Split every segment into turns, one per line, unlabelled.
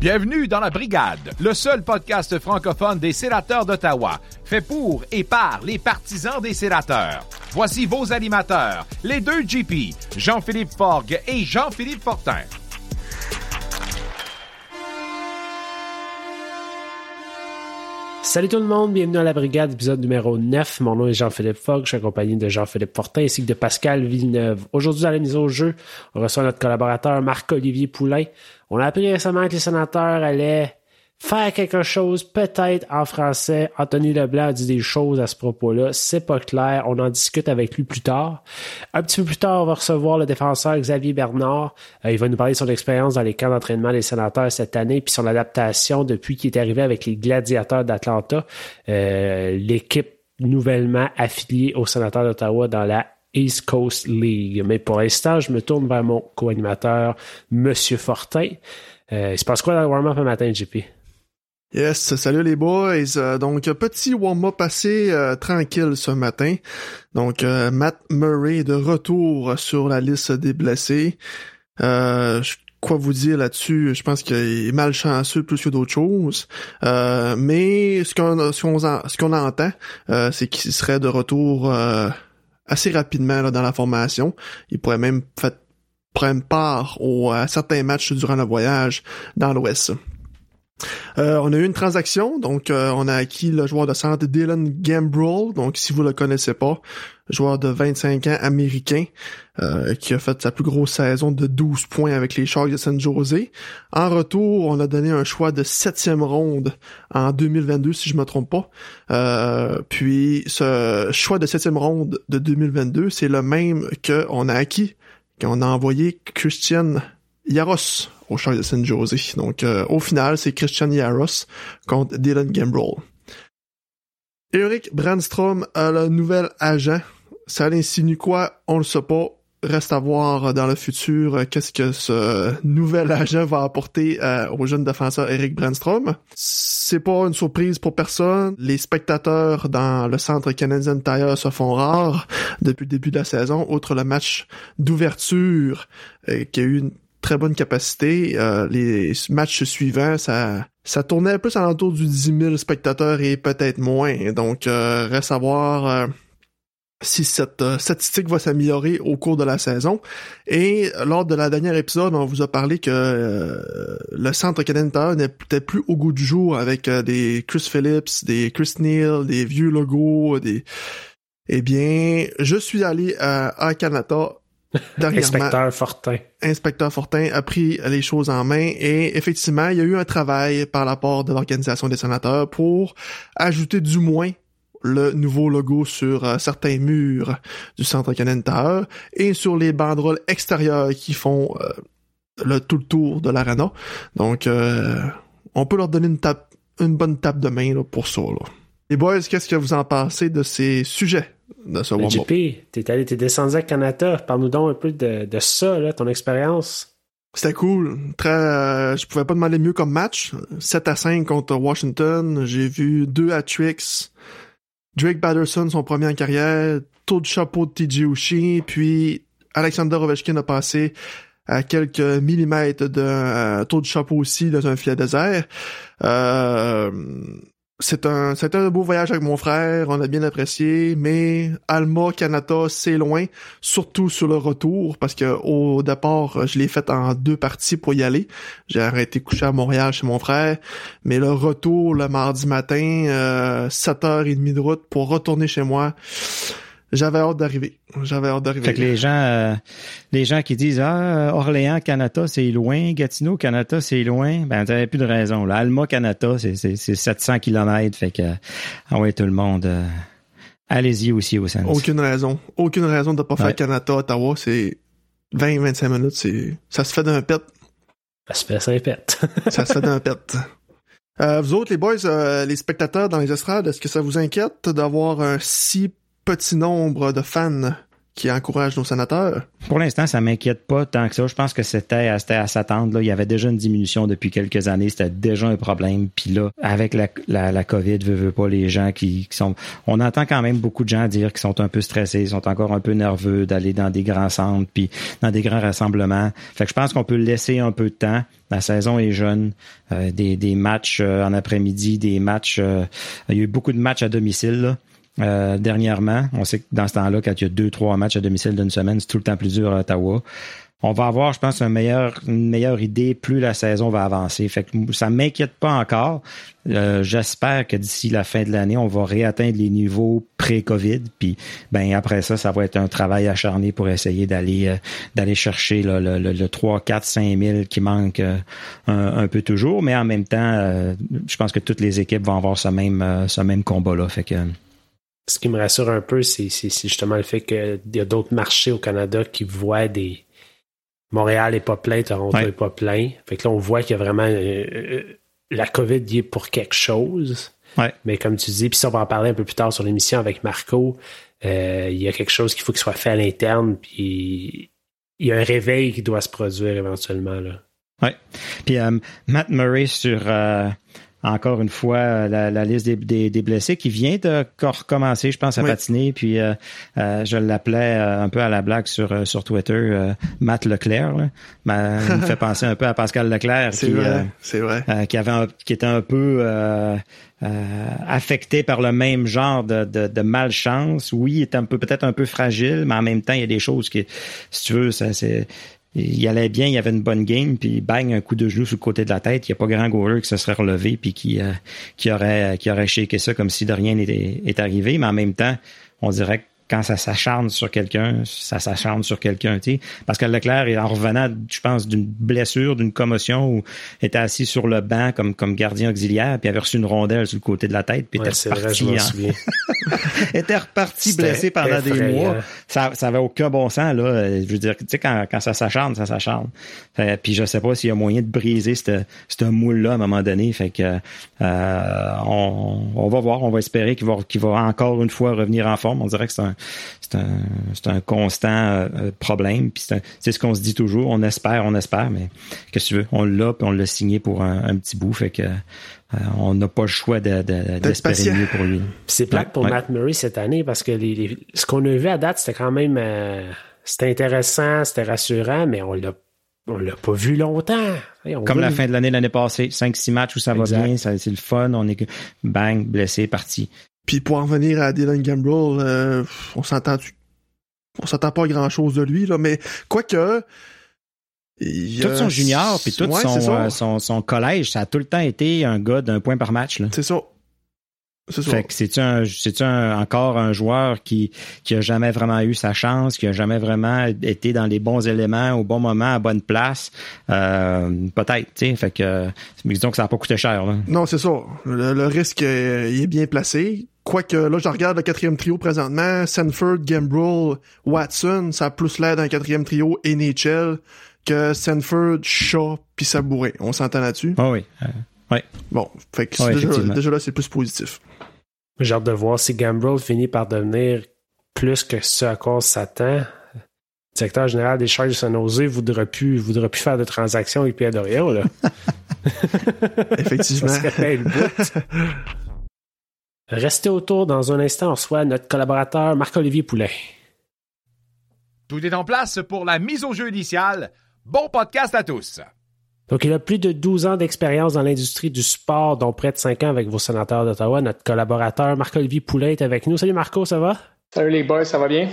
Bienvenue dans la Brigade, le seul podcast francophone des sénateurs d'Ottawa, fait pour et par les partisans des sénateurs. Voici vos animateurs, les deux GP, Jean-Philippe Forgue et Jean-Philippe Fortin.
Salut tout le monde, bienvenue à la brigade, épisode numéro 9. Mon nom est Jean-Philippe Fogg, je suis accompagné de Jean-Philippe Fortin ainsi que de Pascal Villeneuve. Aujourd'hui, à la mise au jeu, on reçoit notre collaborateur Marc-Olivier Poulain. On a appris récemment que les sénateurs allaient faire quelque chose, peut-être en français. Anthony Leblanc a dit des choses à ce propos-là. C'est pas clair. On en discute avec lui plus tard. Un petit peu plus tard, on va recevoir le défenseur Xavier Bernard. Euh, il va nous parler de son expérience dans les camps d'entraînement des sénateurs cette année, puis son adaptation depuis qu'il est arrivé avec les gladiateurs d'Atlanta, euh, l'équipe nouvellement affiliée aux sénateurs d'Ottawa dans la East Coast League. Mais pour l'instant, je me tourne vers mon co-animateur, Monsieur Fortin. Euh, il se passe quoi dans le warm-up un matin, JP?
Yes, salut les boys. Euh, donc petit warm-up assez euh, tranquille ce matin. Donc euh, Matt Murray de retour sur la liste des blessés. quoi vous dire là-dessus? Je pense qu'il est malchanceux plus que d'autres choses. mais ce qu'on ce qu'on entend, c'est qu'il serait de retour assez rapidement dans la formation. Il pourrait même faire prendre part à certains matchs durant le voyage dans l'Ouest. Euh, on a eu une transaction, donc euh, on a acquis le joueur de centre Dylan Gambrell, donc si vous le connaissez pas, joueur de 25 ans américain euh, qui a fait sa plus grosse saison de 12 points avec les Sharks de San Jose. En retour, on a donné un choix de septième ronde en 2022 si je me trompe pas. puis ce choix de septième ronde de 2022, c'est le même qu'on a acquis, qu'on a envoyé Christian Yaros au Sharks de San Jose. Donc, euh, au final, c'est Christian Yaros contre Dylan Gambrell. Eric Brandstrom a le nouvel agent. Ça insinue quoi? On le sait pas. Reste à voir dans le futur euh, qu'est-ce que ce nouvel agent va apporter euh, au jeune défenseur Eric Brandstrom. C'est pas une surprise pour personne. Les spectateurs dans le centre Canadian Tire se font rares depuis le début de la saison, outre le match d'ouverture qui a eu une très bonne capacité. Euh, les matchs suivants, ça ça tournait plus alentour du 10 000 spectateurs et peut-être moins. Donc, euh, reste à voir euh, si cette statistique va s'améliorer au cours de la saison. Et lors de la dernière épisode, on vous a parlé que le centre canadien peut-être plus au goût du jour avec des Chris Phillips, des Chris Neal, des vieux logos, des... Eh bien, je suis allé à Canada
Inspecteur Fortin.
Inspecteur Fortin a pris les choses en main et effectivement, il y a eu un travail par l'apport de l'Organisation des sénateurs pour ajouter du moins le nouveau logo sur euh, certains murs du centre Canada et sur les banderoles extérieures qui font euh, le tout le tour de l'arena. Donc, euh, on peut leur donner une tape, une bonne tape de main pour ça. Les boys, qu'est-ce que vous en pensez de ces sujets?
De ce JP, t'es allé, t'es descendu à Canada. Parle-nous donc un peu de, de ça, là, ton expérience.
C'était cool. Très, euh, je pouvais pas demander mieux comme match. 7 à 5 contre Washington. J'ai vu deux hat-tricks. Drake Batterson, son premier en carrière. Taux de chapeau de TJ Ushi. Puis Alexander Ovechkin a passé à quelques millimètres de euh, taux de chapeau aussi dans un filet désert. Euh, c'est un, c'était un beau voyage avec mon frère, on a bien apprécié, mais Alma, Canada, c'est loin, surtout sur le retour, parce que au départ, je l'ai fait en deux parties pour y aller. J'ai arrêté coucher à Montréal chez mon frère, mais le retour le mardi matin, euh, 7h30 de route pour retourner chez moi, j'avais hâte d'arriver. J'avais hâte d'arriver.
Fait que les gens, euh, les gens qui disent ah Orléans, Canada, c'est loin, Gatineau, Canada, c'est loin, ben t'avais plus de raison. Là, Alma, Canada, c'est c'est 700 kilomètres. Fait que ah ouais tout le monde. Euh, allez-y aussi au centre.
Aucune raison. Aucune raison de pas faire Canada, Ottawa. C'est 20-25 minutes. C'est ça se fait d'un pet.
Ça se fait d'un pet.
ça se fait d'un pet. Euh, vous autres, les boys, les spectateurs dans les estrades, est-ce que ça vous inquiète d'avoir un si petit nombre de fans qui encourage nos sénateurs?
Pour l'instant, ça m'inquiète pas tant que ça. Je pense que c'était à s'attendre. Il y avait déjà une diminution depuis quelques années. C'était déjà un problème. Puis là, avec la, la, COVID, veut, veut pas les gens qui, qui, sont... On entend quand même beaucoup de gens dire qu'ils sont un peu stressés, ils sont encore un peu nerveux d'aller dans des grands centres, puis dans des grands rassemblements. Fait que je pense qu'on peut laisser un peu de temps. La saison est jeune. Euh, des, des matchs euh, en après-midi, des matchs... Euh, il y a eu beaucoup de matchs à domicile, là. Euh, dernièrement. On sait que dans ce temps-là, quand il y a deux, trois matchs à domicile d'une semaine, c'est tout le temps plus dur à Ottawa. On va avoir, je pense, un meilleur, une meilleure idée plus la saison va avancer. Fait que ça m'inquiète pas encore. Euh, J'espère que d'ici la fin de l'année, on va réatteindre les niveaux pré-COVID. Puis, ben après ça, ça va être un travail acharné pour essayer d'aller euh, chercher là, le, le, le, 3, 4, 5 000 qui manque euh, un, peu toujours. Mais en même temps, euh, je pense que toutes les équipes vont avoir ce même ce même combat-là. Fait que
ce qui me rassure un peu, c'est justement le fait qu'il y a d'autres marchés au Canada qui voient des. Montréal n'est pas plein, Toronto n'est ouais. pas plein. Fait que là, on voit qu'il y a vraiment. Euh, la COVID y est pour quelque chose.
Ouais.
Mais comme tu dis, puis ça, on va en parler un peu plus tard sur l'émission avec Marco. Euh, il y a quelque chose qu'il faut qu'il soit fait à l'interne, puis il y a un réveil qui doit se produire éventuellement. Là.
Ouais. Puis euh, Matt Murray sur encore une fois la, la liste des, des, des, blessés qui vient de recommencer, je pense, à oui. patiner. Puis euh, euh, je l'appelais euh, un peu à la blague sur sur Twitter, euh, Matt Leclerc. Là. Ben, il me fait penser un peu à Pascal Leclerc,
qui, vrai, vrai.
Euh, qui avait un, qui était un peu affecté par le même genre de, de, de, malchance. Oui, il est un peu peut-être un peu fragile, mais en même temps, il y a des choses qui, si tu veux, ça c'est il allait bien, il y avait une bonne game, puis bang, un coup de genou sur le côté de la tête. Il n'y a pas grand goaler qui se serait relevé puis qui, euh, qui aurait qui aurait shaké ça comme si de rien n'était arrivé. Mais en même temps, on dirait que quand ça s'acharne sur quelqu'un, ça s'acharne sur quelqu'un, tu sais. Parce que Leclerc, en revenant, je pense, d'une blessure, d'une commotion, où était assis sur le banc comme, comme gardien auxiliaire, puis avait reçu une rondelle sur le côté de la tête, puis
ouais,
était reparti.
Vrai,
en... était reparti blessé pendant effrayant. des mois. Ça, ça avait aucun bon sens, là. Je veux dire, tu sais, quand, quand ça s'acharne, ça s'acharne. Puis je sais pas s'il y a moyen de briser ce moule-là à un moment donné. Fait que euh, on, on, va voir, on va espérer qu'il va, qu'il va encore une fois revenir en forme. On dirait que c'est un, c'est un, c'est un constant euh, problème. Puis c'est, c'est ce qu'on se dit toujours. On espère, on espère, mais qu'est-ce que tu veux? On l'a, puis on l'a signé pour un, un petit bout. Fait que euh, on n'a pas le choix de, de, d'espérer mieux pour lui.
c'est plate pour ouais. Matt Murray cette année parce que les, les, ce qu'on a vu à date, c'était quand même euh, c'était intéressant, c'était rassurant, mais on l'a on l'a pas vu longtemps.
Hey, Comme la fin de l'année l'année passée, 5-6 matchs où ça exact. va bien, ça, c'est le fun, on est bang, blessé, parti.
Puis pour en venir à Dylan Gambrell, euh, on s'entend on s'entend pas grand chose de lui, là, mais quoique.
Il, tout son junior, puis tout ouais, son, euh, son, son, collège, ça a tout le temps été un gars d'un point par match.
C'est ça.
Fait que c'est un, c'est un, encore un joueur qui, qui a jamais vraiment eu sa chance, qui a jamais vraiment été dans les bons éléments au bon moment, à bonne place? Euh, peut-être, tu sais. Fait que, mais disons que ça n'a pas coûté cher. Là.
Non, c'est ça. Le, le risque, euh, il est bien placé. Quoique, là, je regarde le quatrième trio présentement. Sanford, Gambrell, Watson, ça a plus l'air d'un quatrième trio NHL que Sanford, Shaw puis Sabouret. On s'entend là-dessus?
Ah oh oui. Euh, ouais.
Bon, fait que déjà, déjà, là, c'est plus positif.
J'ai hâte de voir si Gambrell finit par devenir plus que ce à quoi on s'attend. Le directeur général des Sharks de San Jose voudrait plus, voudrait plus faire de transactions avec Pierre Dorion, là.
Effectivement.
Restez autour dans un instant, on reçoit notre collaborateur Marc-Olivier Poulet.
Tout est en place pour la mise au jeu initiale. Bon podcast à tous.
Donc, il a plus de 12 ans d'expérience dans l'industrie du sport, dont près de 5 ans avec vos sénateurs d'Ottawa. Notre collaborateur Marc-Olivier Poulet est avec nous. Salut Marco, ça va?
Salut les boys, ça va bien?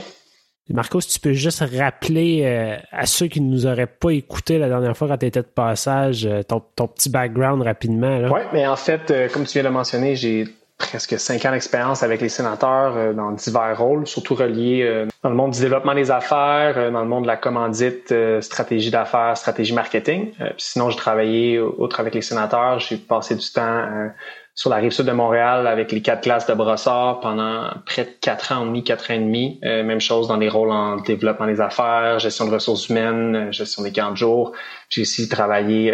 Marco, si tu peux juste rappeler euh, à ceux qui ne nous auraient pas écouté la dernière fois quand tu étais de passage, euh, ton, ton, petit background rapidement.
Oui, mais en fait, euh, comme tu viens de mentionner, j'ai presque cinq ans d'expérience avec les sénateurs euh, dans divers rôles, surtout reliés euh, dans le monde du développement des affaires, euh, dans le monde de la commandite, stratégie d'affaires, stratégie marketing. sinon, j'ai travaillé outre avec les sénateurs, j'ai passé du temps sur la rive sud de Montréal avec les quatre classes de brossard pendant près de quatre ans et demi, quatre ans et demi. même chose dans les rôles en développement des affaires, gestion de ressources humaines, gestion des camps de jour. J'ai aussi travaillé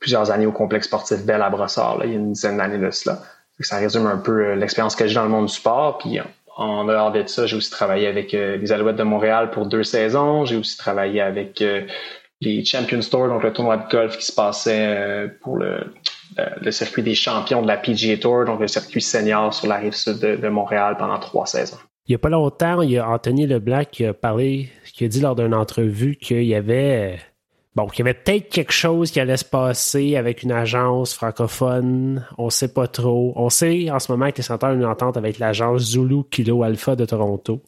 plusieurs années au complexe sportif Bell à Brossard, là, il y a une dizaine d'années de cela. Ça résume un peu l'expérience que j'ai dans le monde du sport. Puis en dehors de ça, j'ai aussi travaillé avec les Alouettes de Montréal pour deux saisons. J'ai aussi travaillé avec les Champions Tour, donc le tournoi de golf qui se passait pour le, circuit des champions de la PGA Tour, donc le circuit senior sur la rive sud de, Montréal pendant trois saisons.
Il n'y a pas longtemps, il y a Anthony Leblanc qui a parlé, qui a dit lors d'une entrevue qu'il y avait bon, qu'il y avait peut-être quelque chose qui allait se passer avec une agence francophone. On sait pas trop. On sait en ce moment que les sénateurs ont une entente avec l'agence Zulu Kilo Alpha de Toronto.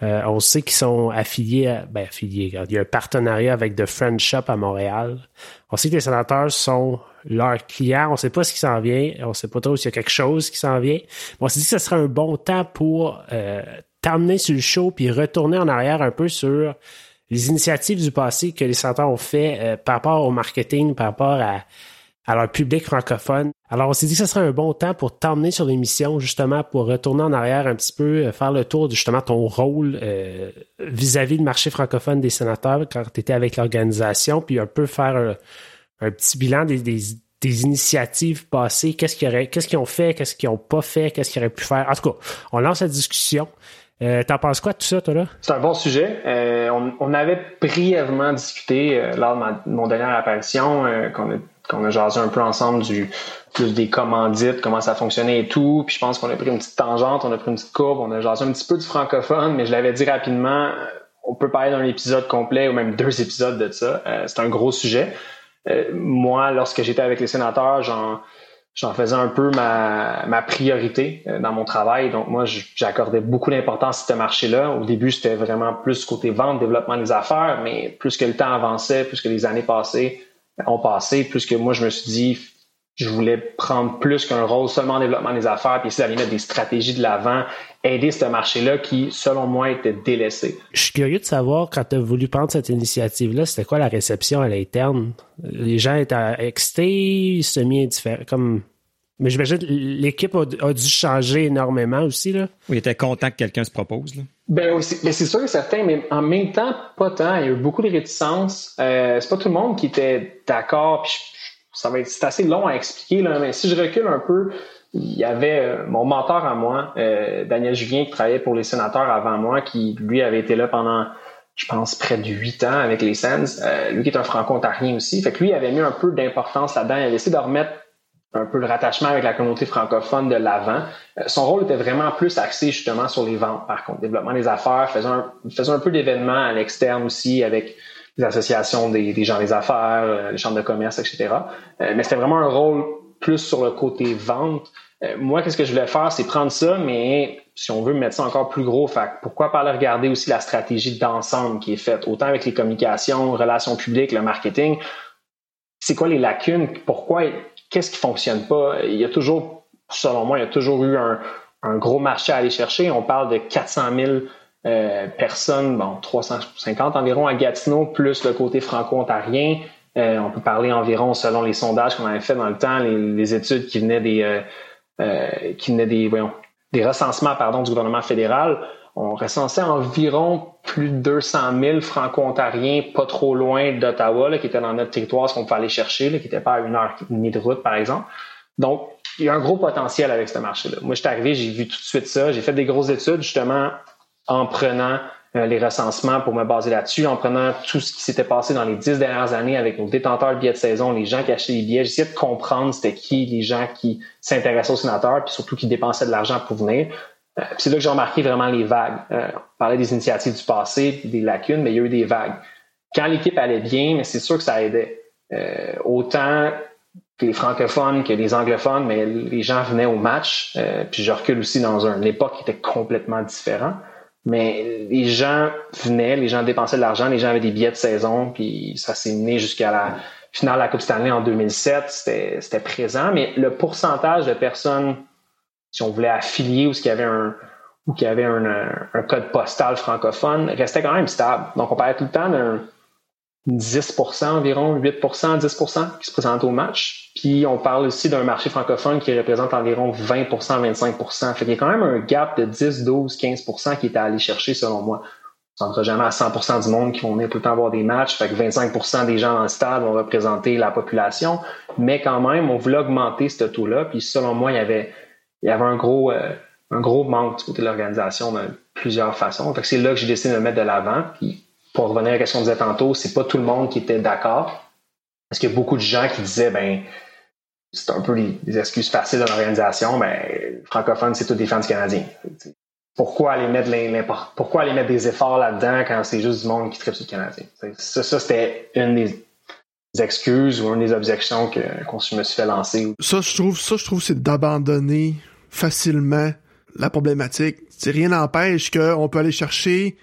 Euh, on sait qu'ils sont affiliés, à, ben affiliés. Il y a un partenariat avec The French Shop à Montréal. On sait que les sénateurs sont leurs clients. On sait pas ce qui s'en vient. On sait pas trop s'il y a quelque chose qui s'en vient. on s'est dit que ce serait un bon temps pour euh, sur le show puis retourner en arrière un peu sur les initiatives du passé que les sénateurs ont fait euh, par rapport au marketing, par rapport à, à leur public francophone. Alors, on s'est dit que ce serait un bon temps pour t'emmener sur l'émission, justement, pour retourner en arrière un petit peu, euh, faire le tour de justement ton rôle euh, vis-à-vis du marché francophone des sénateurs quand tu étais avec l'organisation, puis un peu faire un, petit bilan des, des, initiatives passées, qu'est-ce qu'ils ont fait, qu'est-ce qu'ils n'ont pas fait, qu'est-ce qu'ils auraient pu faire? En tout cas, on lance la discussion. Euh, T'en penses quoi de tout ça, toi, là?
C'est un bon sujet. Euh, on, avait brièvement discuté euh, lors de, mon dernière apparition, qu'on a, qu'on a jasé un peu ensemble du plus des commandites, comment ça fonctionnait et tout. Puis je pense qu'on a pris une petite tangente, on a pris une petite courbe, on a jasé un petit peu du francophone, mais je l'avais dit rapidement, on peut parler d'un épisode complet ou même deux épisodes de ça. c'est un gros sujet. moi, lorsque j'étais avec les sénateurs, j'en j'en faisais un peu ma, ma priorité euh, dans mon travail. Donc moi, j'accordais beaucoup d'importance à ce marché-là. Au début, c'était vraiment plus côté vente, développement des affaires, mais plus que le temps avançait, plus que les années passées ont passé, plus que moi, je me suis dit, je voulais prendre plus qu'un rôle seulement en développement des affaires, puis essayer d'aller mettre des stratégies de l'avant, aider ce marché-là qui, selon moi, était délaissé.
Je suis curieux de savoir, quand tu as voulu prendre cette initiative-là, c'était quoi la réception à l'interne? Les gens étaient excités, semi-indifférents, comme... Mais j'imagine l'équipe a, dû changer énormément aussi, là.
Oui, il était content que quelqu'un se propose, là.
Ben oui, mais c'est sûr et certain, mais en même temps, pas tant. Il y a eu beaucoup de réticences. Euh, c'est pas tout le monde qui était d'accord, puis ça va être c'est assez long à expliquer là, mais si je recule un peu, il y avait euh, mon mentor à moi, euh, Daniel Julien, qui travaillait pour les sénateurs avant moi, qui lui avait été là pendant, je pense, près de huit ans avec les Sens. Euh, lui qui est un franco-ontarien aussi. Fait que lui avait mis un peu d'importance là-dedans. Il avait essayé de remettre un peu le rattachement avec la communauté francophone de l'avant. son rôle était vraiment plus axé justement sur les ventes, par contre, développement des affaires, faisant un, faisant un peu d'événements à l'externe aussi avec les associations des, gens des affaires, euh, les chambres de commerce, etc. Euh, mais c'était vraiment un rôle plus sur le côté vente. Euh, moi, qu'est-ce que je voulais faire, c'est prendre ça, mais si on veut mettre ça encore plus gros, fait, pourquoi pas aller regarder aussi la stratégie d'ensemble qui est faite, autant avec les communications, relations publiques, le marketing. C'est quoi les lacunes? Pourquoi? Qu'est-ce qui fonctionne pas? Il y a toujours, selon moi, il y a toujours eu un gros marché à aller chercher. On parle de 400 000 euh, personnes, bon, 350 environ à Gatineau, plus le côté franco-ontarien. Euh, on peut parler environ, selon les sondages qu'on avait fait dans le temps, les, études qui venaient des, euh, qui venaient des, voyons, des recensements, pardon, du gouvernement fédéral. On recensait environ plus de 200 000 franco-ontariens, pas trop loin d'Ottawa, qui étaient dans notre territoire, ce qu'on peut aller chercher, qui n'étaient pas à une heure et demie de route, par exemple. Donc, il y a un gros potentiel avec ce marché-là. Moi, je suis arrivé, j'ai vu tout de suite ça. J'ai fait des grosses études, justement, en prenant euh, les recensements pour me baser là-dessus, en prenant tout ce qui s'était passé dans les dix dernières années avec nos détenteurs de billets de saison, les gens qui achetaient des billets. J'essayais de comprendre c'était qui les gens qui s'intéressaient aux sénateurs, puis surtout qui dépensaient de l'argent pour venir. Euh, c'est là que j'ai remarqué vraiment les vagues. Euh, on parlait des initiatives du passé, des lacunes, mais il y a eu des vagues. Quand l'équipe allait bien, mais c'est sûr que ça aidait. autant que les francophones que les anglophones, mais les gens venaient au match. puis je recule aussi dans une époque qui était complètement différente. Mais les gens venaient, les gens dépensaient de l'argent, les gens avaient des billets de saison, puis ça s'est mené jusqu'à la finale de la Coupe Stanley en 2007. C'était présent, mais le pourcentage de personnes, si on voulait affilier ou qui avait un ou qui avait un, un, code postal francophone, restait quand même stable. Donc on parlait tout le temps d'un 10% environ, 8% 10% qui se présentent au match. Puis on parle aussi d'un marché francophone qui représente environ 20% 25% Fait qu'il y a quand même un gap de 10, 12, 15% qui est à aller chercher selon moi. On ne jamais à 100% du monde qui vont venir tout le temps voir des matchs. Fait que 25% des gens dans le stade vont représenter la population. Mais quand même, on voulait augmenter ce taux-là. Puis selon moi, il y avait, il y avait un gros... Euh, un gros manque du côté de l'organisation de plusieurs façons. Fait c'est là que j'ai décidé de me mettre de l'avant. Puis pour revenir à la question que je disais tantôt, c'est pas tout le monde qui était d'accord. Parce qu'il y a beaucoup de gens qui disaient ben c'est un peu les, excuses faciles de l'organisation, ben francophone, c'est tout des fans canadiens. Pourquoi aller mettre pourquoi aller mettre des efforts là-dedans quand c'est juste du monde qui tripe sur le Canadien? Ça, c'était une des excuses ou une des objections que qu'on me suis fait lancer.
Ça, je trouve, ça, je trouve, c'est d'abandonner facilement la problématique. Rien n'empêche qu'on peut aller chercher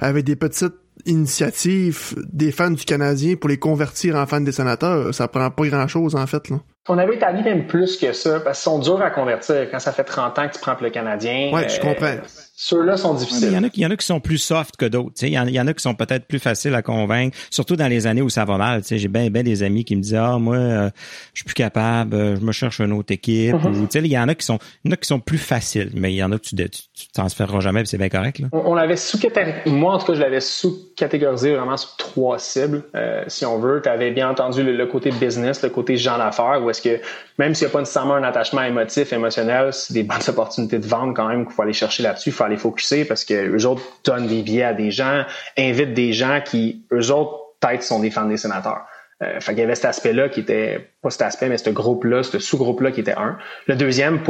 avec des petites initiatives des fans du Canadien pour les convertir en fans des sénateurs. Ça prend pas grand chose, en fait, là.
On avait établi même plus que ça, parce qu'ils sont durs à convertir. Quand ça fait 30 ans que tu prends pour le Canadien.
Ouais, je comprends.
Ceux-là sont difficiles.
Il y, en a, il y en a qui sont plus soft que d'autres. Il y, en, il y en a qui sont peut-être plus faciles à convaincre, surtout dans les années où ça va mal. J'ai bien ben des amis qui me disent Ah, moi, euh, je suis plus capable, euh, je me cherche une autre équipe. Mm-hmm. il y en a qui sont il y en a qui sont plus faciles, mais il y en a que tu, tu, tu transféreras jamais, c'est bien correct. Là.
On, l'avait sous moi en tout cas, je l'avais sous-catégorisé vraiment sur trois cibles, euh, si on veut. Tu avais bien entendu le, côté business, le côté gens d'affaires, où est-ce que même s'il n'y a pas nécessairement un attachement émotif, émotionnel, c'est des bonnes opportunités de vente quand même qu'il faut aller chercher là-dessus, il faut aller focuser parce que eux autres donnent des billets à des gens, invitent des gens qui, eux autres, peut-être sont des fans des sénateurs. Euh, fait qu'il y avait cet aspect-là qui était, pas cet aspect, mais ce groupe-là, ce sous-groupe-là qui était un. Le deuxième,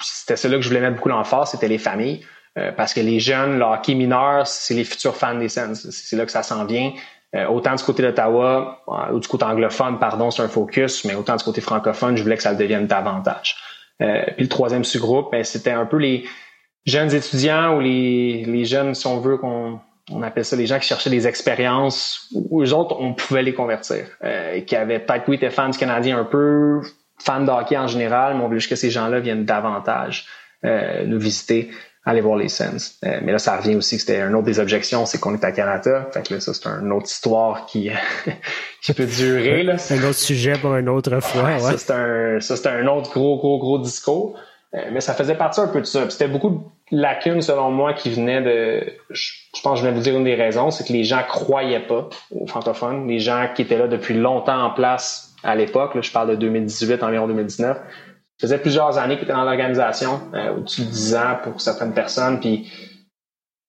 c'était celui que je voulais mettre beaucoup l'emphase, c'était les familles. Euh, parce que les jeunes, le hockey mineur, c'est les futurs fans des Sens. C'est là que ça s'en vient. Euh, autant du côté d'Ottawa, euh, ou du côté anglophone, pardon, c'est un focus, mais autant du côté francophone, je voulais que ça le devienne davantage. puis le troisième sous-groupe, ben, c'était un peu les, jeunes étudiants ou les, les jeunes, si on veut qu'on on appelle ça les gens qui cherchaient des expériences où eux autres, on pouvait les convertir. Euh, qui avaient peut-être, oui, étaient fans du Canadien un peu, fans de hockey en général, mais on voulait juste que ces gens-là viennent davantage euh, nous visiter, aller voir les Sens. Euh, mais là, ça revient aussi que c'était une autre des objections, c'est qu'on est à Canada. Fait que là, ça, c'est une autre histoire qui, qui peut durer. Là.
Un autre sujet pour une autre fois. Ouais,
Ça, c'est un, ça, c'est un autre gros, gros, gros discours. Euh, mais ça faisait partie un peu de ça. C'était beaucoup de lacunes, selon moi, qui venaient de... Je, pense que je vais vous dire une des raisons, c'est que les gens croyaient pas aux francophones. Les gens qui étaient là depuis longtemps en place à l'époque, je parle de 2018, environ 2019, ça faisait plusieurs années qu'ils étaient dans l'organisation, euh, au-dessus de 10 ans pour certaines personnes, puis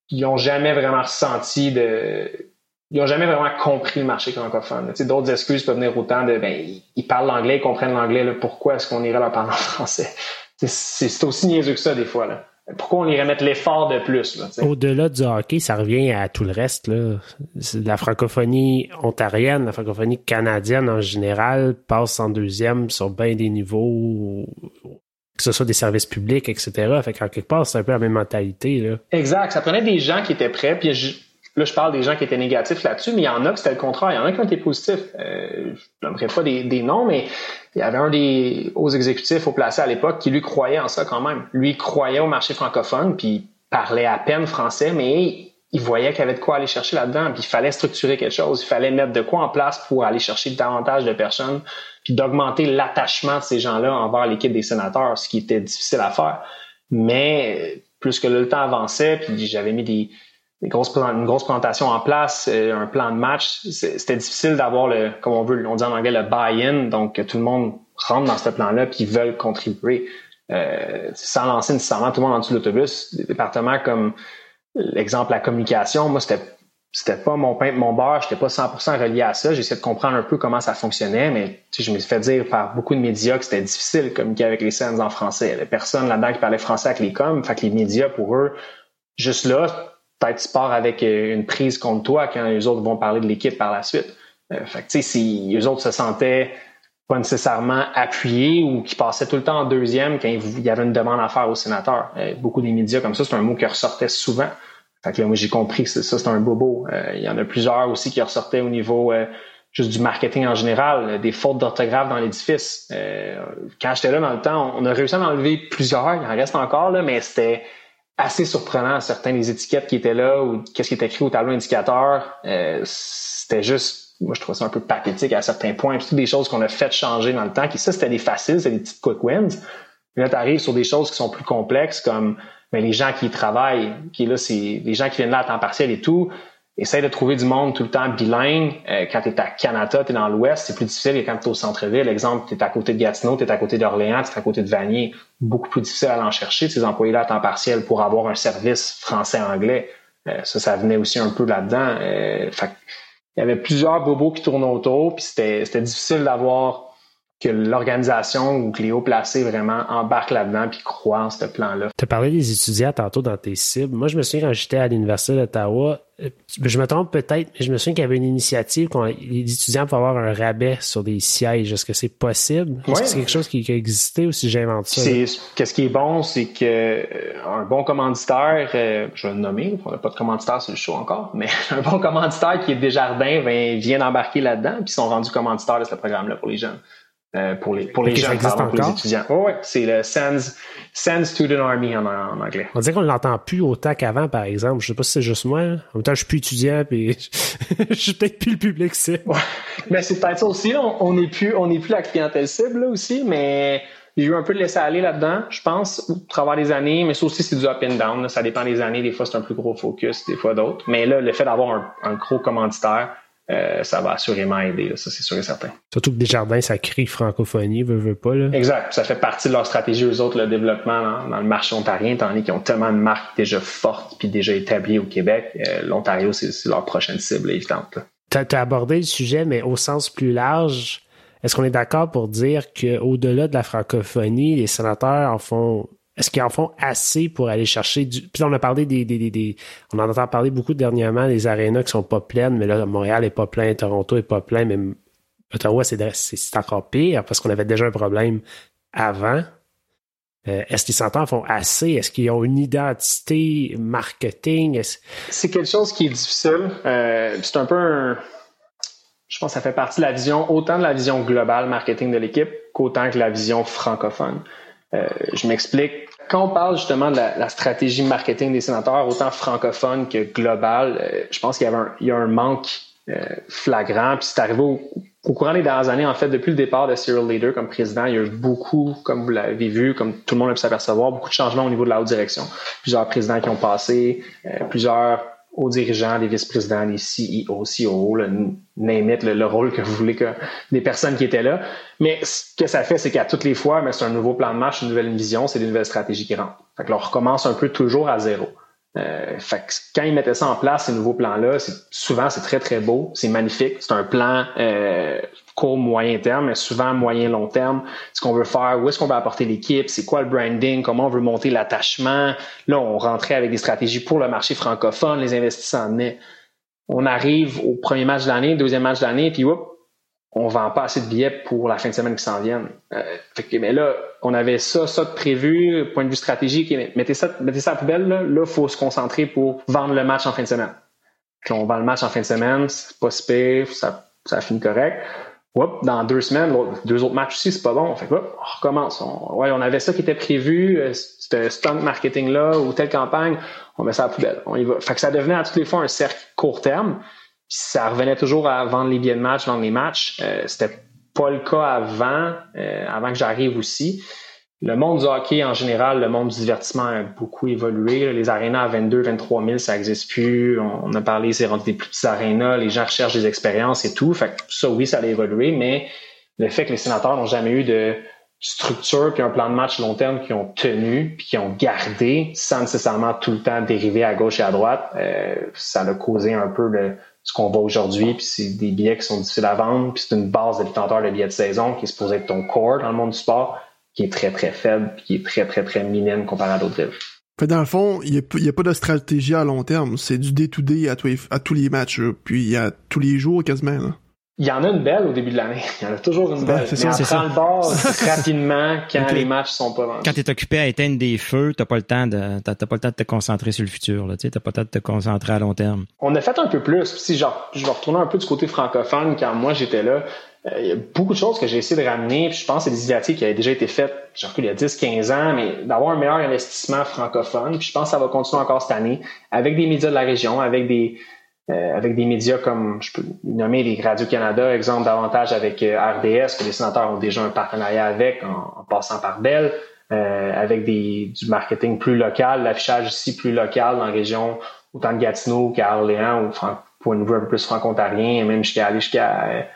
ils ont jamais vraiment ressenti de... Ils ont jamais vraiment compris le marché francophone. Tu sais, d'autres excuses peuvent venir autant de ben ils parlent l'anglais, ils comprennent l'anglais, pourquoi est-ce qu'on irait leur parler en français? C'est aussi niaiseux que ça des fois. Là. Pourquoi on irait mettre l'effort de plus?
Au-delà du hockey, ça revient à tout le reste. Là. La francophonie ontarienne, la francophonie canadienne en général passe en deuxième sur bien des niveaux, que ce soit des services publics, etc. Fait qu'en quelque part, c'est un peu la même mentalité. Là.
Exact. Ça prenait des gens qui étaient prêts, puis Là, je parle des gens qui étaient négatifs là-dessus, mais il y en a qui c'était le contraire. Il y en a qui ont été positifs. Euh, je n'aimerais pas des, des, noms, mais il y avait un des hauts exécutifs au placé à l'époque qui lui croyait en ça quand même. Lui croyait au marché francophone, puis il parlait à peine français, mais il voyait qu'il y avait de quoi aller chercher là-dedans, puis il fallait structurer quelque chose, il fallait mettre de quoi en place pour aller chercher davantage de personnes, puis d'augmenter l'attachement de ces gens-là envers l'équipe des sénateurs, ce qui était difficile à faire. Mais plus que le temps avançait, puis j'avais mis des, une grosse présentation en place, euh, un plan de match, c'était difficile d'avoir le, comme on veut, on dit en anglais le buy-in, donc que tout le monde rentre dans ce plan-là puis veulent contribuer. Euh, sans lancer nécessairement tout le monde en dessous de l'autobus. Des départements comme l'exemple la communication, moi c'était c'était pas mon pain mon beurre, j'étais pas 100% relié à ça. J'essayais de comprendre un peu comment ça fonctionnait, mais je me suis fait dire par beaucoup de médias que c'était difficile de communiquer avec les scènes en français. Il y avait personne là-dedans qui parlait français avec les coms, fait que les médias pour eux, juste là, peut-être tu avec euh, une prise contre toi quand les autres vont parler de l'équipe par la suite. Euh, fait que, si les autres se sentaient pas nécessairement appuyés ou qui passaient tout le temps en deuxième quand il y avait une demande à faire au sénateur. Euh, beaucoup des médias comme ça, c'est un mot qui ressortait souvent. Fait que là, moi, j'ai compris que ça, c'est un bobo. il y en a plusieurs aussi qui ressortaient au niveau juste du marketing en général, des fautes d'orthographe dans l'édifice. quand j'étais là dans le temps, on a réussi à en enlever plusieurs, il en reste encore, là, mais c'était assez surprenant certains des étiquettes qui étaient là ou qu'est-ce qui était écrit au tableau indicateur. Euh, c'était juste, moi je trouvais ça un peu pathétique à certains points. Puis toutes des choses qu'on a fait changer dans le temps. Qui ça c'était des faciles, c'est des petites quick wins. Mais là tu arrives sur des choses qui sont plus complexes comme mais les gens qui y travaillent, qui là c'est les gens qui viennent là à temps partiel et tout. Essaye de trouver du monde tout le temps bilingue. Euh, quand tu es à Canada, tu es dans l'Ouest, c'est plus difficile que quand tu es au centre-ville. Exemple, tu es à côté de Gatineau, tu es à côté d'Orléans, tu es à côté de Vanier. Beaucoup plus difficile à en chercher, ces employés-là à temps partiel, pour avoir un service français-anglais. Euh, ça, ça venait aussi un peu là-dedans. Euh, il y avait plusieurs bobos qui tournaient autour, puis c'était difficile d'avoir que l'organisation ou que les hauts placés vraiment embarquent là-dedans puis croient en ce plan-là.
Tu as parlé des étudiants tantôt dans tes cibles. Moi, je me souviens quand j'étais à l'Université d'Ottawa, je me trompe peut-être, mais je me souviens qu'il y avait une initiative qu'on les étudiants pouvaient avoir un rabais sur des sièges. Est-ce que c'est possible? Est-ce que c'est quelque chose qui, a existé ou si j'invente ça?
Qu'est-ce qui est bon, c'est que euh, un bon commanditaire, euh, je vais le nommer, on n'a pas de commanditaire sur le show encore, mais un bon commanditaire qui est Desjardins ben, vient d'embarquer là-dedans, puis ils sont rendus commanditaires de ce programme-là pour les jeunes. Euh, pour les, pour les jeunes, pour les étudiants. Oh, ouais, c'est le SANS, SANS Student Army en, anglais.
On dirait qu'on l'entend plus autant qu'avant, par exemple. Je sais pas si c'est juste moi. En même temps, je suis plus étudiant, puis je suis peut-être plus le public cible.
Ouais. Mais c'est peut-être ça aussi. On n'est plus, on n'est plus la clientèle cible là aussi, mais j'ai eu un peu de laisser aller là-dedans, je pense, au travers des années. Mais ça aussi, c'est du up and down. Ça dépend des années. Des fois, c'est un plus gros focus, des fois d'autres. Mais là, le fait d'avoir un, un gros commanditaire euh, ça va assurément aider, ça c'est sûr et certain.
Surtout que Desjardins, ça crie francophonie, veut, veut pas. Là.
Exact. Ça fait partie de leur stratégie, eux autres, le développement dans, le marché ontarien, tandis qu'ils ont tellement de marques déjà fortes puis déjà établies au Québec. Euh, L'Ontario, c'est leur prochaine cible évidente.
Tu as, abordé le sujet, mais au sens plus large, est-ce qu'on est d'accord pour dire qu'au-delà de la francophonie, les sénateurs en font est-ce qu'ils en font assez pour aller chercher du. Puis on a parlé des, On en entend parler beaucoup dernièrement des arénas qui sont pas pleines, mais là, Montréal est pas plein, Toronto est pas plein, mais Ottawa, c'est, encore pire parce qu'on avait déjà un problème avant. Euh, est-ce qu'ils s'entendent font assez? Est-ce qu'ils ont une identité marketing?
C'est quelque chose qui est difficile. Euh, c'est un peu un... Je pense que ça fait partie de la vision, autant de la vision globale marketing de l'équipe qu'autant que la vision francophone. Euh, je m'explique. Quand on parle justement de la, stratégie marketing des sénateurs, autant francophone que globale, euh, je pense qu'il y avait un, il y a un manque euh, flagrant. Puis c'est arrivé au, courant des dernières années, en fait, depuis le départ de Cyril Leader comme président, il y a eu beaucoup, comme vous l'avez vu, comme tout le monde a pu s'apercevoir, beaucoup de changements au niveau de la haute direction. Plusieurs présidents qui ont passé, plusieurs aux dirigeants, les vice-présidents, les CEO, CEO, le le, rôle que vous voulez que des personnes qui étaient là. Mais ce que ça fait, c'est qu'à toutes les fois, c'est un nouveau plan de match, une nouvelle vision, c'est des nouvelles stratégies qui rentrent. Fait on recommence un peu toujours à zéro. Euh, fait que quand ils mettaient ça en place, ces nouveaux plans-là, souvent c'est très très beau, c'est magnifique. C'est un plan euh, court, moyen terme, mais souvent moyen long terme. Ce qu'on veut faire, où est-ce qu'on veut apporter l'équipe, c'est quoi le branding, comment on veut monter l'attachement? Là, on rentrait avec des stratégies pour le marché francophone, les investisseurs en On arrive au premier match de l'année, deuxième match de l'année, puis whoop, on vend pas assez de billets pour la fin de semaine qui s'en viennent. Euh, mais là, on avait ça, ça de prévu, point de vue stratégique. Mettez ça, mettez ça à la poubelle. Là, il faut se concentrer pour vendre le match en fin de semaine. On vend le match en fin de semaine, c'est pas si ça, ça finit correct. dans deux semaines, deux autres matchs aussi, c'est pas bon. Fait on recommence. On, avait ça qui était prévu, euh, ce stunt marketing-là ou telle campagne, on met ça à la poubelle. On y. Fait ça devenait à toutes les fois un cercle court terme ça revenait toujours à vendre les billets de match, vendre les matchs. Euh, c'était pas le cas avant, euh, avant que j'arrive aussi. Le monde du hockey en général, le monde du divertissement a beaucoup évolué. Les arénas à 22, 23 000, ça n'existe plus. On a parlé, c'est rendu des plus petits arénas. Les gens recherchent des expériences et tout. Fait que ça, oui, ça a évolué, mais le fait que les sénateurs n'ont jamais eu de structure puis un plan de match long terme qui ont tenu puis qui ont gardé sans nécessairement tout le temps dériver à gauche et à droite, euh, ça a causé un peu le, ce qu'on voit aujourd'hui, puis c'est des billets qui sont difficiles à vendre, puis c'est une base détenteur de billets de saison qui est supposé être ton core dans le monde du sport, qui est très très faible, puis qui est très très très minime comparé à d'autres villes.
Fait dans le fond, il n'y a, pas de stratégie à long terme, c'est du day-to-day à, à, tous les matchs, puis a tous les jours quasiment. Là.
Il y en a une belle au début de l'année. Il y en a toujours une belle. mais on prend le bord rapidement quand les matchs sont pas vendus.
Quand tu es occupé à éteindre des feux, t'as pas le temps de t'as, pas le temps de te concentrer sur le futur. Là, t'as pas le temps de te concentrer à long terme.
On a fait un peu plus. Si genre, je vais retourner un peu du côté francophone quand moi j'étais là. Euh, il y a beaucoup de choses que j'ai essayé de ramener. Puis je pense que c'est des initiatives qui avaient déjà été faites, genre il y a 10-15 ans, mais d'avoir un meilleur investissement francophone. Puis je pense que ça va continuer encore cette année avec des médias de la région, avec des euh, avec des médias comme, je peux nommer les Radio-Canada, exemple davantage avec euh, RDS, que les sénateurs ont déjà un partenariat avec, en, passant par Bell, euh, avec des, du marketing plus local, l'affichage ici plus local dans la région, autant de Gatineau qu'à Orléans ou vue un peu plus franco-ontarien, même jusqu'à aller jusqu'à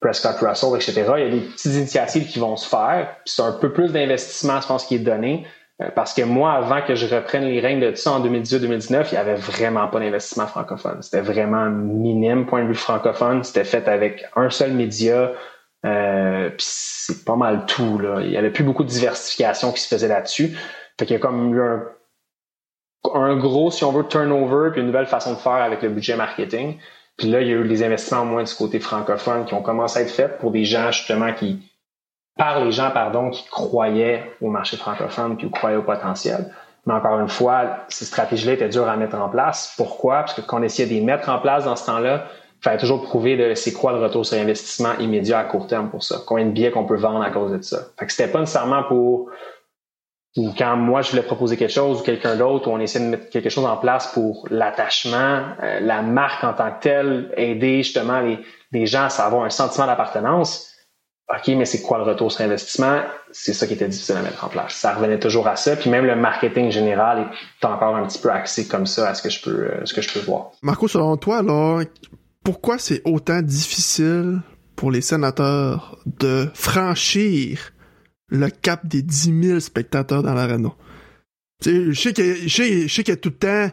Prescott Russell, etc. Il y a des petites initiatives qui vont se faire. C'est un peu plus d'investissement, je pense, qui est donné. Euh, parce que moi, avant que je reprenne les règnes de tout ça en 2018-2019, il y avait vraiment pas d'investissement francophone. C'était vraiment minime point de vue francophone. C'était fait avec un seul média. Euh, puis c'est pas mal tout. Là. Il y avait plus beaucoup de diversification qui se faisait là-dessus. Fait qu'il y a comme eu un, un gros, si on veut, turnover puis une nouvelle façon de faire avec le budget marketing. Puis là, il y a eu des investissements au moins du côté francophone qui ont commencé à être faits pour des gens justement qui, par les gens, pardon, qui croyaient au marché francophone puis qui croyaient au potentiel. Mais encore une fois, ces stratégies-là étaient dures à mettre en place. Pourquoi? Parce que essayait de les mettre en place dans ce temps-là, il fallait toujours prouver c'est quoi le retour sur investissement immédiat à court terme pour ça. Combien de billets qu'on peut vendre à cause de ça? Fait que c'était pas nécessairement pour ou quand moi je voulais proposer quelque chose ou quelqu'un d'autre on essaie de mettre quelque chose en place pour l'attachement, euh, la marque en tant que telle, aider justement les, les gens à avoir un sentiment d'appartenance. OK, mais c'est quoi le retour sur investissement? C'est ça qui était difficile à mettre en place. Ça revenait toujours à ça. Puis même le marketing général est encore un petit peu axé comme ça à ce que je peux, euh, ce que je peux voir.
Marco, selon toi, là, pourquoi c'est autant difficile pour les sénateurs de franchir le cap des 10 000 spectateurs dans l'arena. Je sais qu'il y a tout le temps.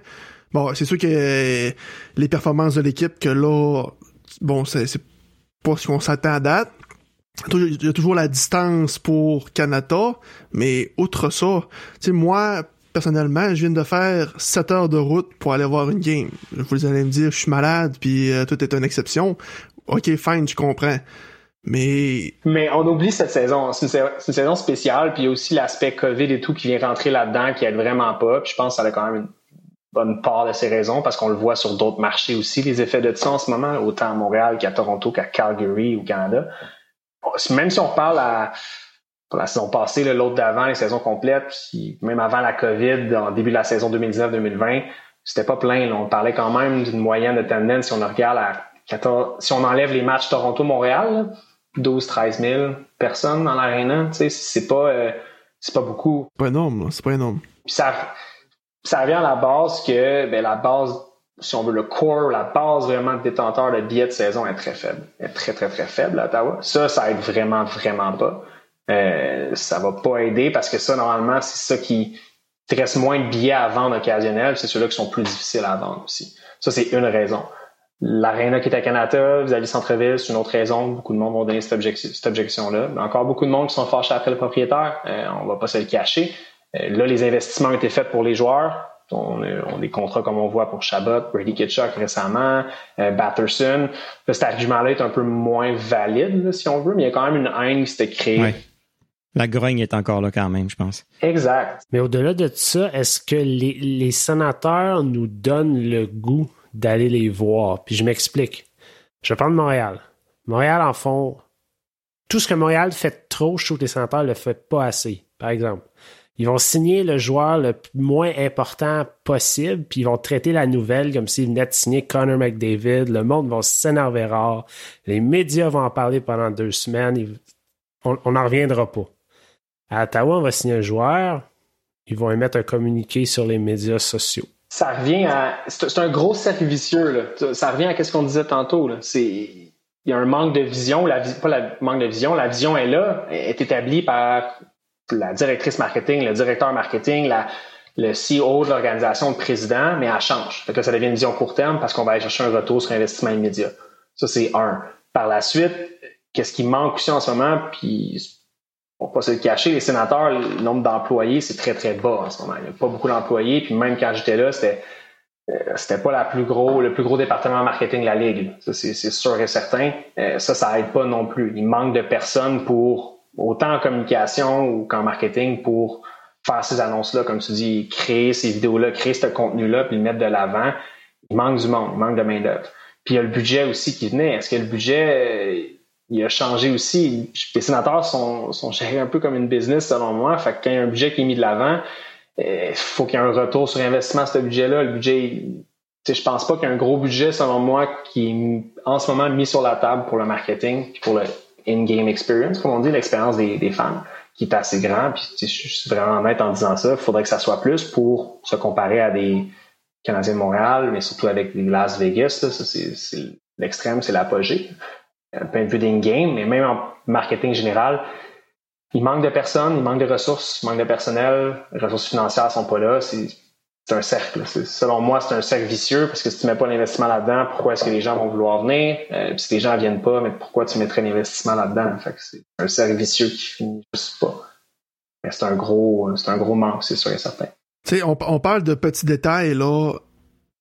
Bon, c'est sûr que les performances de l'équipe, que là, bon, c'est pas ce qu'on s'attend à date. Il y a toujours la distance pour Canada, mais outre ça, tu sais, moi, personnellement, je viens de faire 7 heures de route pour aller voir une game. Vous allez me dire, je suis malade, puis euh, tout est une exception. Ok, fine, je comprends. Mais.
Mais on oublie cette saison. C'est une, saison spéciale, puis il y a aussi l'aspect COVID et tout qui vient rentrer là-dedans, qui aide vraiment pas. Puis je pense que ça a quand même une bonne part de ces raisons, parce qu'on le voit sur d'autres marchés aussi, les effets de ça en ce moment, autant à Montréal qu'à Toronto, qu'à Calgary ou Canada. Même si on parle à pour la saison passée, l'autre d'avant, les saisons complètes, puis même avant la COVID, en début de la saison 2019-2020, c'était pas plein. On parlait quand même d'une moyenne de tendance si on regarde à 14, si on enlève les matchs Toronto-Montréal, 12 13 000 personnes dans l'aréna. C'est pas, euh, c'est pas beaucoup.
C'est pas énorme, c'est pas énorme.
Puis ça, ça revient à la base que, ben, la base, si on veut le core, la base vraiment de détenteur de billets de saison est très faible. est très, très, très faible à Ottawa. Ça, ça aide vraiment, vraiment pas. Euh, ça va pas aider parce que ça, normalement, c'est ça qui te reste moins de billets à vendre occasionnels. C'est ceux-là qui sont plus difficiles à vendre aussi. Ça, c'est une raison. L'aréna qui est à Canada, avez centre-ville, c'est une autre raison. Beaucoup de monde vont donner cette, objection-là. Encore beaucoup de monde qui sont fâchés après le propriétaire. Euh, on va pas se le cacher. Euh, là, les investissements ont été faits pour les joueurs. On, a des contrats comme on voit pour Chabot, Brady Kitchuk récemment, euh, Batterson. cet argument-là est un peu moins valide, si on veut, mais il y a quand même une haine qui s'était créée.
La grogne est encore là quand même, je pense.
Exact.
Mais au-delà de ça, est-ce que les, les sénateurs nous donnent le goût d'aller les voir? Puis je m'explique. Je vais prendre Montréal. Montréal, en fond, tout ce que Montréal fait trop, je trouve que les sénateurs ne le font pas assez. Par exemple, ils vont signer le joueur le moins important possible, puis ils vont traiter la nouvelle comme s'ils venaient de signer Connor McDavid. Le monde va s'énerver rare. Les médias vont en parler pendant deux semaines. On n'en reviendra pas. À Ottawa, on va signer un joueur. Ils vont émettre un communiqué sur les médias sociaux
ça revient à. C'est un gros cercle vicieux. Là. Ça revient à ce qu'on disait tantôt. C'est il y a un manque de vision, la, pas le manque de vision, la vision est là, est établie par la directrice marketing, le directeur marketing, le CEO de l'organisation, le président, mais elle change. Que ça devient une vision court terme parce qu'on va aller chercher un retour sur investissement immédiat. Ça, c'est un. Par la suite, qu'est-ce qui manque aussi en ce moment, puis on pas se le cacher, les sénateurs, le nombre d'employés, c'est très, très bas en ce moment. Il n'y a pas beaucoup d'employés. Puis même quand j'étais là, c'était euh, c'était pas la plus le plus gros département marketing de la Ligue. Ça, c'est sûr et certain. Euh, ça, ça aide pas non plus. Il manque de personnes pour, autant en communication ou qu'en marketing, pour faire ces annonces-là, comme tu dis, créer ces vidéos-là, créer ce contenu-là, puis le mettre de l'avant. Il manque du monde, il manque de main-d'œuvre. Puis il y a le budget aussi qui venait. Est-ce que le budget il a changé aussi? Les sénateurs sont, sont gérés un peu comme une business, selon moi. Fait que quand il y a un budget qui est mis de l'avant, il euh, faut qu'il y ait un retour sur investissement ce budget-là. Le budget, je pense pas qu'il y ait un gros budget, selon moi, qui est en ce moment mis sur la table pour le marketing pour le in-game experience, comme on dit, l'expérience des, des fans, qui est assez grand. Puis je suis vraiment honnête en disant ça. Il faudrait que ça soit plus pour se comparer à des Canadien de Montréal, mais surtout avec les Las Vegas. ça, c'est l'extrême, c'est l'apogée. Un point de vue d'in-game, mais même en marketing général, il manque de personnes, il manque de ressources, il manque de personnel, les ressources financières sont pas là. Un cercle. Selon moi, c'est un cercle vicieux parce que si tu mets pas l'investissement là-dedans, pourquoi est-ce que les gens vont vouloir venir? Euh, puis si les gens ne viennent pas, mais pourquoi tu mettrais l'investissement là-dedans? c'est un cercle vicieux qui finit pas. C'est un gros, c'est un gros manque, c'est sûr et certain.
Tu sais, on, on, parle de petits détails là.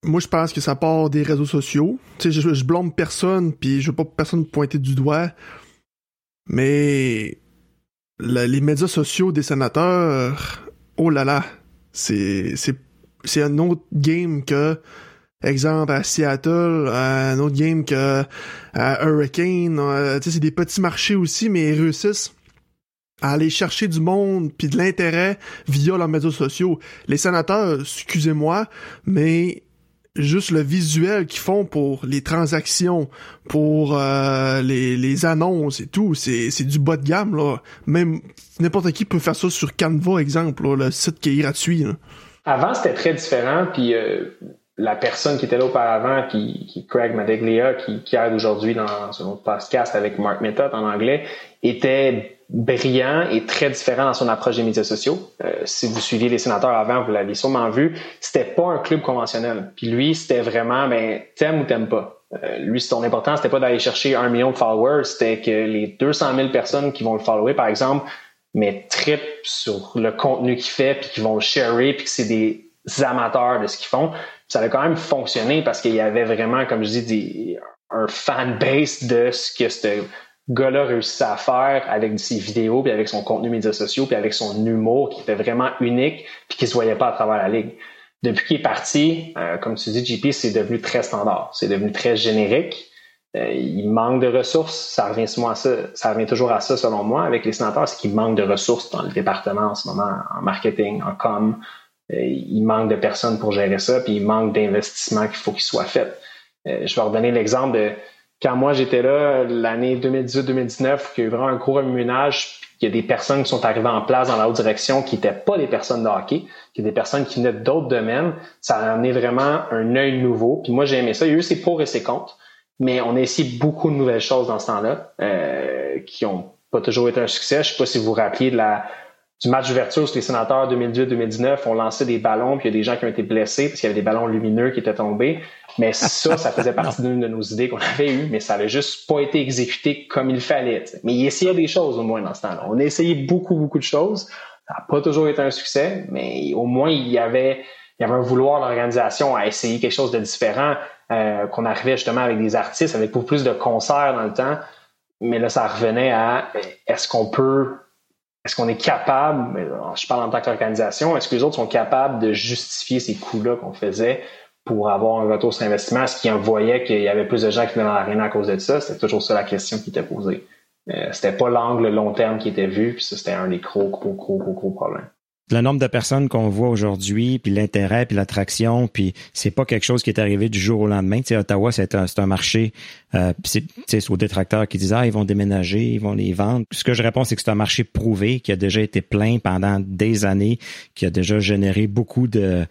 Moi, je pense que ça part des réseaux sociaux. Tu sais, je, je blâme personne, puis je veux pas personne pointer du doigt. Mais les médias sociaux des sénateurs, oh là là, c'est c'est un autre game que exemple à Seattle, un autre game que à Hurricane, euh, c'est des petits marchés aussi mais ils réussissent à aller chercher du monde puis de l'intérêt via leurs médias sociaux. Les sénateurs, excusez-moi, mais juste le visuel qu'ils font pour les transactions, pour euh, les, les, annonces et tout, c'est, c'est du bas de gamme là. Même n'importe qui peut faire ça sur Canva, exemple, le site qui est gratuit.
Avant, c'était très différent, puis euh, la personne qui était là auparavant, qui, qui Craig Madeglia, qui, qui aide aujourd'hui dans son podcast avec Mark Method en anglais, était brillant et très différent dans son approche des médias sociaux. Euh, si vous suiviez les sénateurs avant, vous l'avez sûrement vu, c'était pas un club conventionnel. Puis lui, c'était vraiment, ben, t'aimes ou t'aimes pas. Euh, lui, son important, c'était pas d'aller chercher un million de followers, c'était que les 200 000 personnes qui vont le follower, par exemple, mais trip sur le contenu qu'il fait, puis qui vont le sharer, puis que c'est des amateurs de ce qu'ils font. Ça a quand même fonctionné parce qu'il y avait vraiment, comme je dis, un fan base de ce que c'était gars-là réussissait à faire avec ses vidéos, puis avec son contenu médias sociaux, puis avec son humour qui était vraiment unique, puis qui se voyait pas à travers la ligue. Depuis qu'il est parti, euh, comme tu dis, JP, c'est devenu très standard, c'est devenu très générique. Euh, il manque de ressources, ça revient souvent à ça, ça revient toujours à ça selon moi avec les sénateurs, c'est qu'il manque de ressources dans le département en ce moment, en marketing, en com. Euh, il manque de personnes pour gérer ça, puis il manque d'investissement qu'il faut qu'il soit fait. je vais redonner l'exemple de quand moi j'étais là, l'année 2018-2019, qu'il y a eu vraiment un gros remue-ménage, il y a des personnes qui sont arrivées en place dans la haute direction qui n'étaient pas des personnes de hockey, qui étaient des personnes qui venaient d'autres domaines. Ça a amené vraiment un œil nouveau. Puis moi, j'ai aimé ça. Il y a eu ses pour et ses contre, mais on a essayé beaucoup de nouvelles choses dans ce temps-là euh, qui ont pas toujours été un succès. Je sais pas si vous vous rappelez de la du match d'ouverture sur les sénateurs 2018-2019, on lançait des ballons, puis il y a des gens qui ont été blessés parce qu'il y avait des ballons lumineux qui étaient tombés. Mais ça, ça faisait partie d'une de nos idées qu'on avait eues, mais ça avait juste pas été exécuté comme il fallait. Mais il essayait des choses au moins dans ce temps-là. On a essayé beaucoup, beaucoup de choses. Ça n'a pas toujours été un succès, mais au moins il y avait, il y avait un vouloir de l'organisation à essayer quelque chose de différent, euh, qu'on arrivait justement avec des artistes, avec beaucoup plus de concerts dans le temps. Mais là, ça revenait à est-ce qu'on peut est-ce qu'on est capable, je parle en tant qu'organisation, est-ce que les autres sont capables de justifier ces coûts-là qu'on faisait pour avoir un retour sur investissement? Est-ce qu'ils voyaient qu'il y avait plus de gens qui venaient dans l'arène à cause de ça? C'était toujours ça la question qui était posée. Euh, c'était pas l'angle long terme qui était vu, puis ça, c'était un des gros, gros, gros, gros, gros problèmes
le nombre de personnes qu'on voit aujourd'hui, puis l'intérêt, puis l'attraction, puis c'est pas quelque chose qui est arrivé du jour au lendemain. Tu sais, Ottawa, c'est un, un marché, euh, c'est aux détracteurs qui disent ah ils vont déménager, ils vont les vendre. Ce que je réponds, c'est que c'est un marché prouvé qui a déjà été plein pendant des années, qui a déjà généré beaucoup de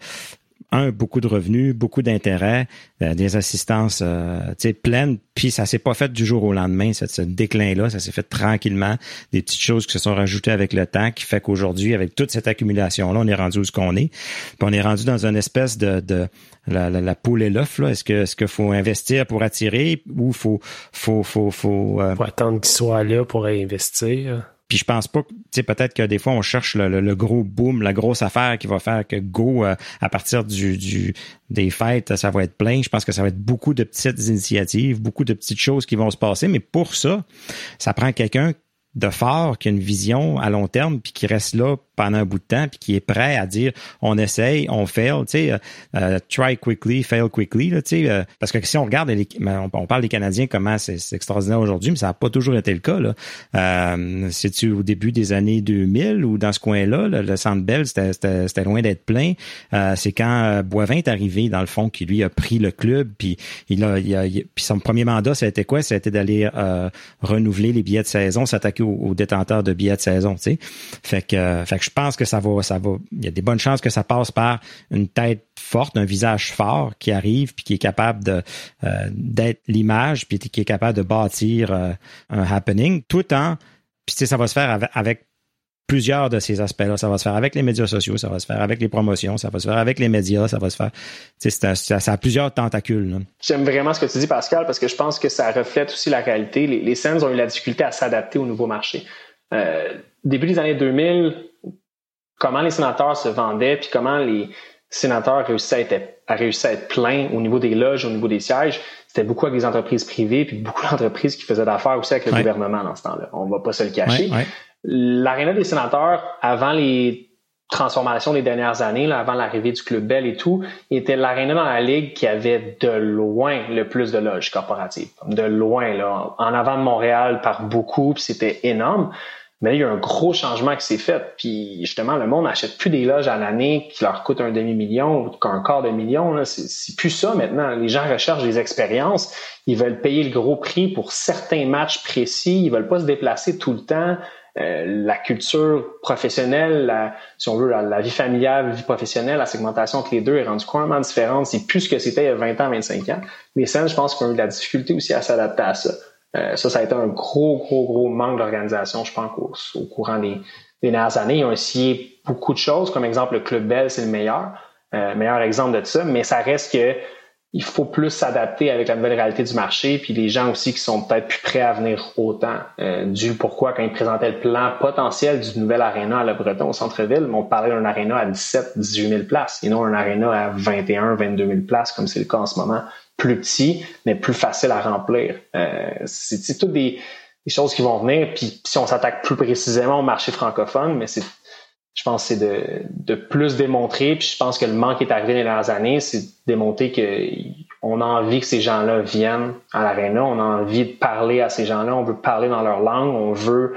un, beaucoup de revenus, beaucoup d'intérêt, euh, des assistances euh, pleines, puis ça s'est pas fait du jour au lendemain, ce, déclin-là, ça s'est fait tranquillement, des petites choses qui se sont rajoutées avec le temps, qui fait qu'aujourd'hui, avec toute cette accumulation-là, on est rendu où ce qu'on est, puis on est rendu dans une espèce de, de la, la, poule et l'œuf, là. Est-ce que est-ce qu'il faut investir pour attirer ou faut faut faut faut,
euh... faut attendre qu'il soit là pour investir?
Puis je pense pas, tu sais, peut-être que des fois on cherche le, gros boom, la grosse affaire qui va faire que go euh, à partir du, du, des fêtes, ça va être plein. Je pense que ça va être beaucoup de petites initiatives, beaucoup de petites choses qui vont se passer. Mais pour ça, ça prend quelqu'un de fort qui a une vision à long terme puis qui reste là pendant un bout de temps puis qui est prêt à dire on essaye, on fail, tu sais, euh, euh, try quickly, fail quickly, tu sais, euh, parce que si on regarde, ben, on, parle des Canadiens comment c'est extraordinaire aujourd'hui, mais ça n'a pas toujours été le cas là. C'est-tu au début des années 2000 ou dans ce coin-là, le Centre Bell, c'était loin d'être plein. c'est quand Boivin est arrivé dans le fond qui lui a pris le club puis il a, il a, puis son premier mandat, ça a été quoi? Ça a été d'aller renouveler les billets de saison, s'attaquer aux, détenteurs de billets de saison, tu sais. Fait que, fait que je pense que ça va, ça va. Il y a des bonnes chances que ça passe par une tête forte, un visage fort qui arrive puis qui est capable euh, d'être l'image puis qui est capable de bâtir euh, un happening, tout en puis ça va se faire avec, plusieurs de ces aspects-là. Ça va se faire avec les médias sociaux, ça va se faire avec les promotions, ça va se faire avec les médias, ça va se faire. Ça, ça a plusieurs tentacules.
J'aime vraiment ce que tu dis, Pascal, parce que je pense que ça reflète aussi la réalité. Les, les ont eu la difficulté à s'adapter au nouveau marché. Euh, début des années 2000, comment les sénateurs se vendaient, puis comment les sénateurs réussissaient à être, à réussir à être pleins au niveau des loges, au niveau des sièges, c'était beaucoup avec des entreprises privées, puis beaucoup d'entreprises qui faisaient d'affaires aussi avec le gouvernement dans ce temps-là. On va pas se le cacher. L'aréna des sénateurs, avant les transformations des dernières années, là, avant l'arrivée du Club Bell et tout, était l'aréna dans la ligue qui avait de loin le plus de loges corporatives. De loin, là, en avant de Montréal par beaucoup, puis c'était énorme. Mais il y a un gros changement qui s'est fait. Puis justement, le monde n'achète plus des loges à l'année qui leur coûtent un demi-million ou qu'un quart de million. C'est plus ça maintenant. Les gens recherchent des expériences. Ils veulent payer le gros prix pour certains matchs précis. Ils veulent pas se déplacer tout le temps. Euh, la culture professionnelle, la, si on veut, la, vie familiale, la vie professionnelle, la segmentation entre les deux est rendue complètement différente. C'est plus ce que c'était il y a 20 ans, 25 ans. Les scènes, je pense qu'on a eu de la difficulté aussi à s'adapter à ça. Euh, ça, ça a été un gros, gros, gros manque d'organisation, je pense, au, courant des, dernières années. Ils ont essayé beaucoup de choses, comme exemple le Club Bell, c'est le meilleur, euh, meilleur exemple de ça, mais ça reste que il faut plus s'adapter avec la nouvelle réalité du marché, puis les gens aussi qui sont peut-être plus prêts à venir autant. Euh, du pourquoi, quand ils présentaient le plan potentiel du nouvel aréna à Le Breton au centre-ville, on parlait d'un aréna à 17, 18 000 places, et non un aréna à 21, 22 000 places, comme c'est le cas en ce moment plus petit, mais plus facile à remplir. Euh, c'est toutes des, choses qui vont venir. Puis si on s'attaque plus précisément au marché francophone, mais c'est je pense c'est de, de plus démontrer. Puis je pense que le manque est arrivé dans les dernières années, c'est démontrer qu'on a envie que ces gens-là viennent à l'aréna, on a envie de parler à ces gens-là, on veut parler dans leur langue, on veut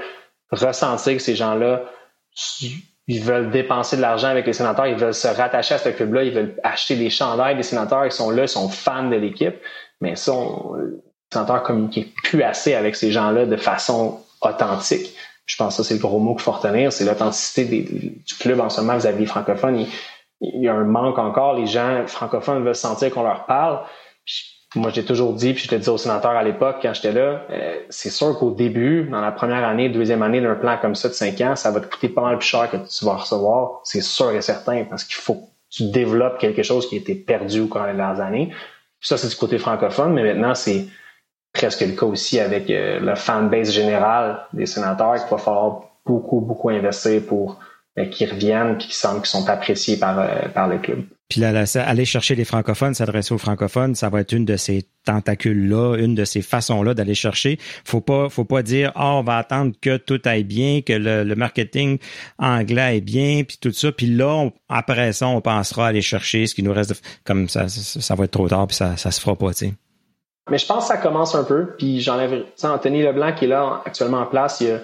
ressentir que ces gens-là ils veulent dépenser de l'argent avec les sénateurs, ils veulent se rattacher à ce club-là, ils veulent acheter des chandails des sénateurs, ils sont là, ils sont fans de l'équipe, mais ça, les sénateurs communiquent plus assez avec ces gens-là de façon authentique. Je pense que ça, c'est le gros mot qu'il faut retenir, c'est l'authenticité du club en ce moment vis-à-vis francophones. Il, y a un manque encore, les gens francophones veulent sentir qu'on leur parle moi, j'ai toujours dit, puis je te disais au sénateur à l'époque, quand j'étais là, euh, c'est sûr qu'au début, dans la première année, deuxième année d'un plan comme ça de cinq ans, ça va te coûter pas mal plus cher que tu vas recevoir. C'est sûr et certain, parce qu'il faut que tu développes quelque chose qui a été perdu au cours des dernières années. ça, c'est du côté francophone, mais maintenant, c'est presque le cas aussi avec euh, le fanbase général des sénateurs qu'il va falloir beaucoup, beaucoup investir pour euh, qu'ils reviennent et qu'ils sentent qu'ils sont appréciés par, euh, par le club.
Puis là, aller chercher les francophones, s'adresser aux francophones, ça va être une de ces tentacules-là, une de ces façons-là d'aller chercher. Faut pas, faut pas dire, ah, on va attendre que tout aille bien, que le, marketing anglais est bien, puis tout ça. Puis là, après ça, on pensera aller chercher ce qui nous reste. comme ça, ça, va être trop tard, puis ça, ça se fera pas, tu sais.
Mais je pense que ça commence un peu. Puis j'enlève, tu Anthony Leblanc qui est là actuellement en place, il y a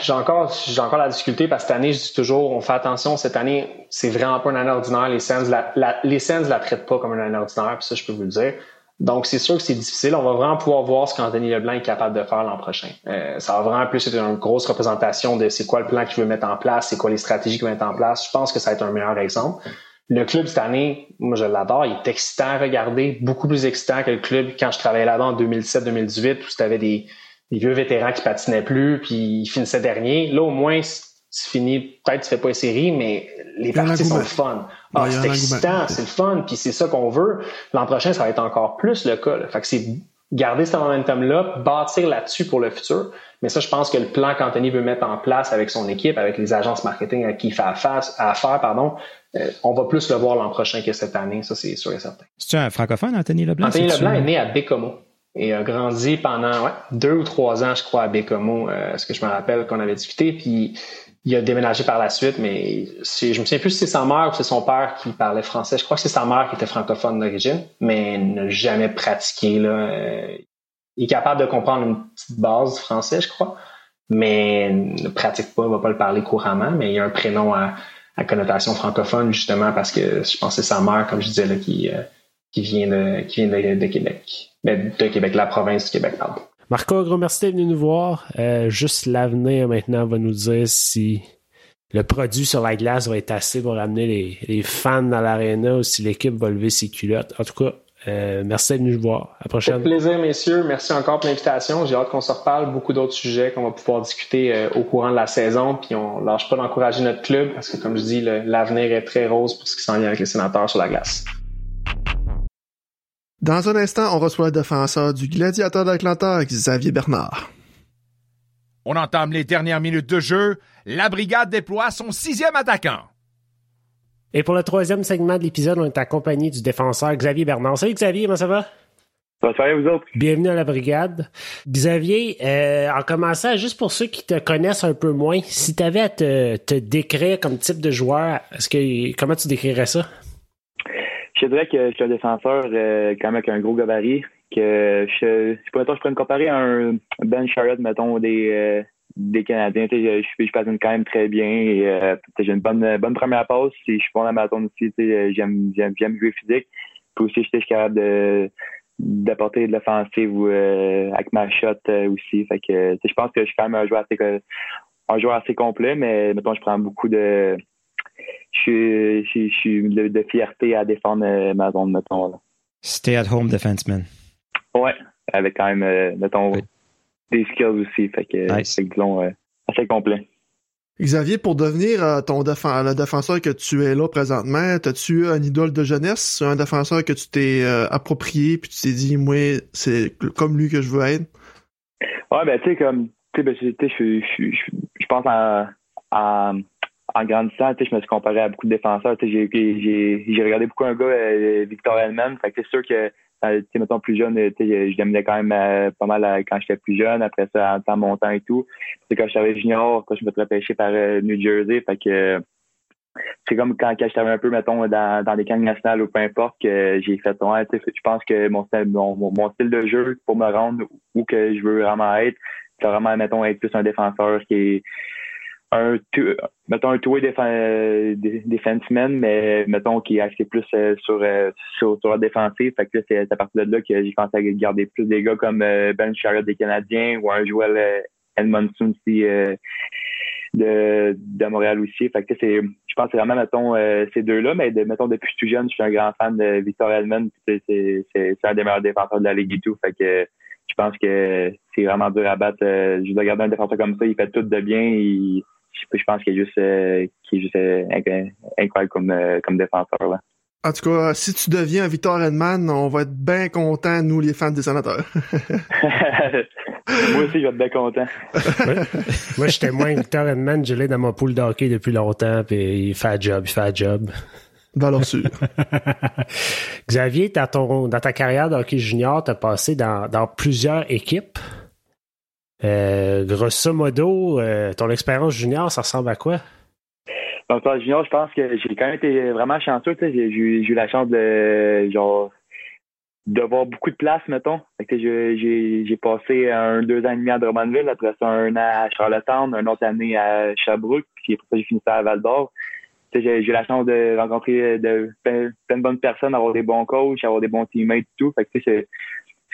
j'ai encore, j'ai encore la difficulté parce que cette année, je dis toujours, on fait attention. Cette année, c'est vraiment pas une année ordinaire. Les Sens, la, Sens la traitent pas comme une année ordinaire, puis ça, je peux vous le dire. Donc, c'est sûr que c'est difficile. On va vraiment pouvoir voir ce qu'Anthony Leblanc est capable de faire l'an prochain. Euh, ça va vraiment plus être une grosse représentation de c'est quoi le plan qu'il veut mettre en place, c'est quoi les stratégies qu'il veut mettre en place. Je pense que ça va être un meilleur exemple. Le club cette année, moi je l'adore, il est excitant à regarder, beaucoup plus excitant que le club quand je travaillais là-bas en 2007-2018 où c'était des les vieux vétérans qui patinaient plus, puis ils finissaient dernier. Là, au moins, tu finis, peut-être tu fais pas une série, mais les parties sont le fun. Ah, c'est excitant, c'est le fun, puis c'est ça qu'on veut. L'an prochain, ça va être encore plus le cas. Fait que c'est garder ce momentum-là, bâtir là-dessus pour le futur. Mais ça, je pense que le plan qu'Anthony veut mettre en place avec son équipe, avec les agences marketing à qui il fait affaire, pardon, euh, on va plus le voir l'an prochain que cette année, ça c'est sûr et certain.
C'est un francophone, Anthony Leblanc?
Anthony Leblanc est né à Bécomo et a grandi pendant deux ou trois ans, je crois, à Bécomo, euh, ce que je me rappelle qu'on avait discuté. Puis il a déménagé par la suite, mais je me souviens plus si c'est sa mère ou c'est son père qui parlait français. Je crois que c'est sa mère qui était francophone d'origine, mais n'a jamais pratiqué. Euh, il est capable de comprendre une petite base du français, je crois, mais ne pratique pas, ne va pas le parler couramment, mais il a un prénom à, connotation francophone, justement, parce que je pense que c'est sa mère, comme je disais, qui, euh, qui vient de, qui vient de, de Québec. Ben, de Québec, la province du Québec, pardon.
Marco, un gros merci d'être venu nous voir. Euh, juste l'avenir maintenant va nous dire si le produit sur la glace va être assez pour ramener les, les fans dans l'aréna ou si l'équipe va lever ses culottes. En tout cas, euh, merci d'être venu nous voir. À la prochaine.
Avec plaisir, messieurs. Merci encore pour l'invitation. J'ai hâte qu'on se reparle. Beaucoup d'autres sujets qu'on va pouvoir discuter euh, au courant de la saison. Puis on lâche pas d'encourager notre club parce que, comme je dis, l'avenir est très rose pour ce qui s'en vient avec les sénateurs sur la glace.
Dans un instant, on reçoit le défenseur du Gladiateur d'Atlanta, Xavier Bernard.
On entame les dernières minutes de jeu. La brigade déploie son sixième attaquant.
Et pour le troisième segment de l'épisode, on est accompagné du défenseur Xavier Bernard. Salut Xavier, comment ça va?
Ça va vous autres?
Bienvenue à la brigade. Xavier, euh, en commençant, juste pour ceux qui te connaissent un peu moins, si tu avais à te, décrire comme type de joueur, est-ce que comment tu décrirais ça?
Je dirais que je suis un défenseur euh, quand même avec un gros gabarit. Que je, je pourrais, je me comparer à un Ben Sherrod, mettons, des, euh, des Canadiens. Je, je, je patine quand même très bien. Et, euh, j'ai une bonne, bonne première passe. Je suis bon à ma aussi. J'aime, j'aime, j'aime jouer physique. Puis aussi, je suis capable de d'apporter de l'offensive euh, avec ma shot euh, aussi. Fait que je pense que je suis quand même un joueur assez un joueur assez complet, mais mettons je prends beaucoup de je suis, je, suis de, fierté à défendre ma zone, mettons.
Stay at home defenseman.
Ouais, avec quand même mettons des skills aussi. Fait que, c'est disons, euh, assez complet.
Xavier, pour devenir euh, ton le défenseur que tu es là présentement, as-tu un idole de jeunesse, un défenseur que tu t'es euh, approprié puis tu t'es dit, moi, c'est comme lui que je veux être?
Ouais, ben, tu sais, comme, tu sais, ben, je pense en, en, en grandissant, je me suis comparé à beaucoup de défenseurs. Tu sais, j'ai regardé beaucoup un gars, Victor Hellman. Fait que c'est sûr que euh, mettons plus jeune, je l'aimais quand même euh, pas mal euh, quand j'étais plus jeune. Après ça, en temps montant et tout. C'est quand j'étais junior, quand je me suis repêché par New Jersey. Fait que c'est comme quand, quand j'étais un peu, mettons, dans, dans les camps nationales ou peu importe, que j'ai fait ouais, je pense que mon style, mon, mon, style de jeu pour me rendre où que je veux vraiment être, c'est vraiment, mettons, être plus un défenseur qui est un mettons un euh, defenseman, mais mettons qui est axé plus euh, sur, euh, sur, sur la défensive. Fait que c'est à partir de là que j'ai pensé à garder plus des gars comme Ben Sherrod des Canadiens ou un Joel Edmondson aussi de, de Montréal aussi. Fait que c'est je pense vraiment mettons ces deux-là, mais de, mettons depuis tout jeune, je suis un grand fan de Victor Edmond. C'est un des meilleurs défenseurs de la Ligue et tout. Fait que je pense que c'est vraiment dur à battre. je dois garder un défenseur comme ça, il fait tout de bien. Je pense qu'il est juste, euh, est juste euh, incroyable comme, euh, comme défenseur. Là.
En tout cas, si tu deviens Victor Edman, on va être bien contents, nous, les fans des sénateurs.
Moi aussi, je vais être bien content.
Moi, j'étais moins Victor Edman, je l'ai dans ma poule d'hockey depuis longtemps, puis il fait un job, il fait un job.
Valeur sûre.
Xavier, dans, ton, dans ta carrière d'hockey junior, tu as passé dans, dans plusieurs équipes. Euh, grosso modo, euh, ton expérience junior, ça ressemble à quoi?
Junior, je pense que j'ai quand même été vraiment chanceux. J'ai eu la chance de genre de voir beaucoup de place, mettons. J'ai passé un deux ans et demi à Drummondville, après ça un an à Charlottetown, une autre année à Sherbrooke, puis après ça j'ai fini ça à Val d'Or. J'ai eu la chance de rencontrer de, plein, de bonnes personnes, avoir des bons coachs, avoir des bons teammates et tout. Fait que c'est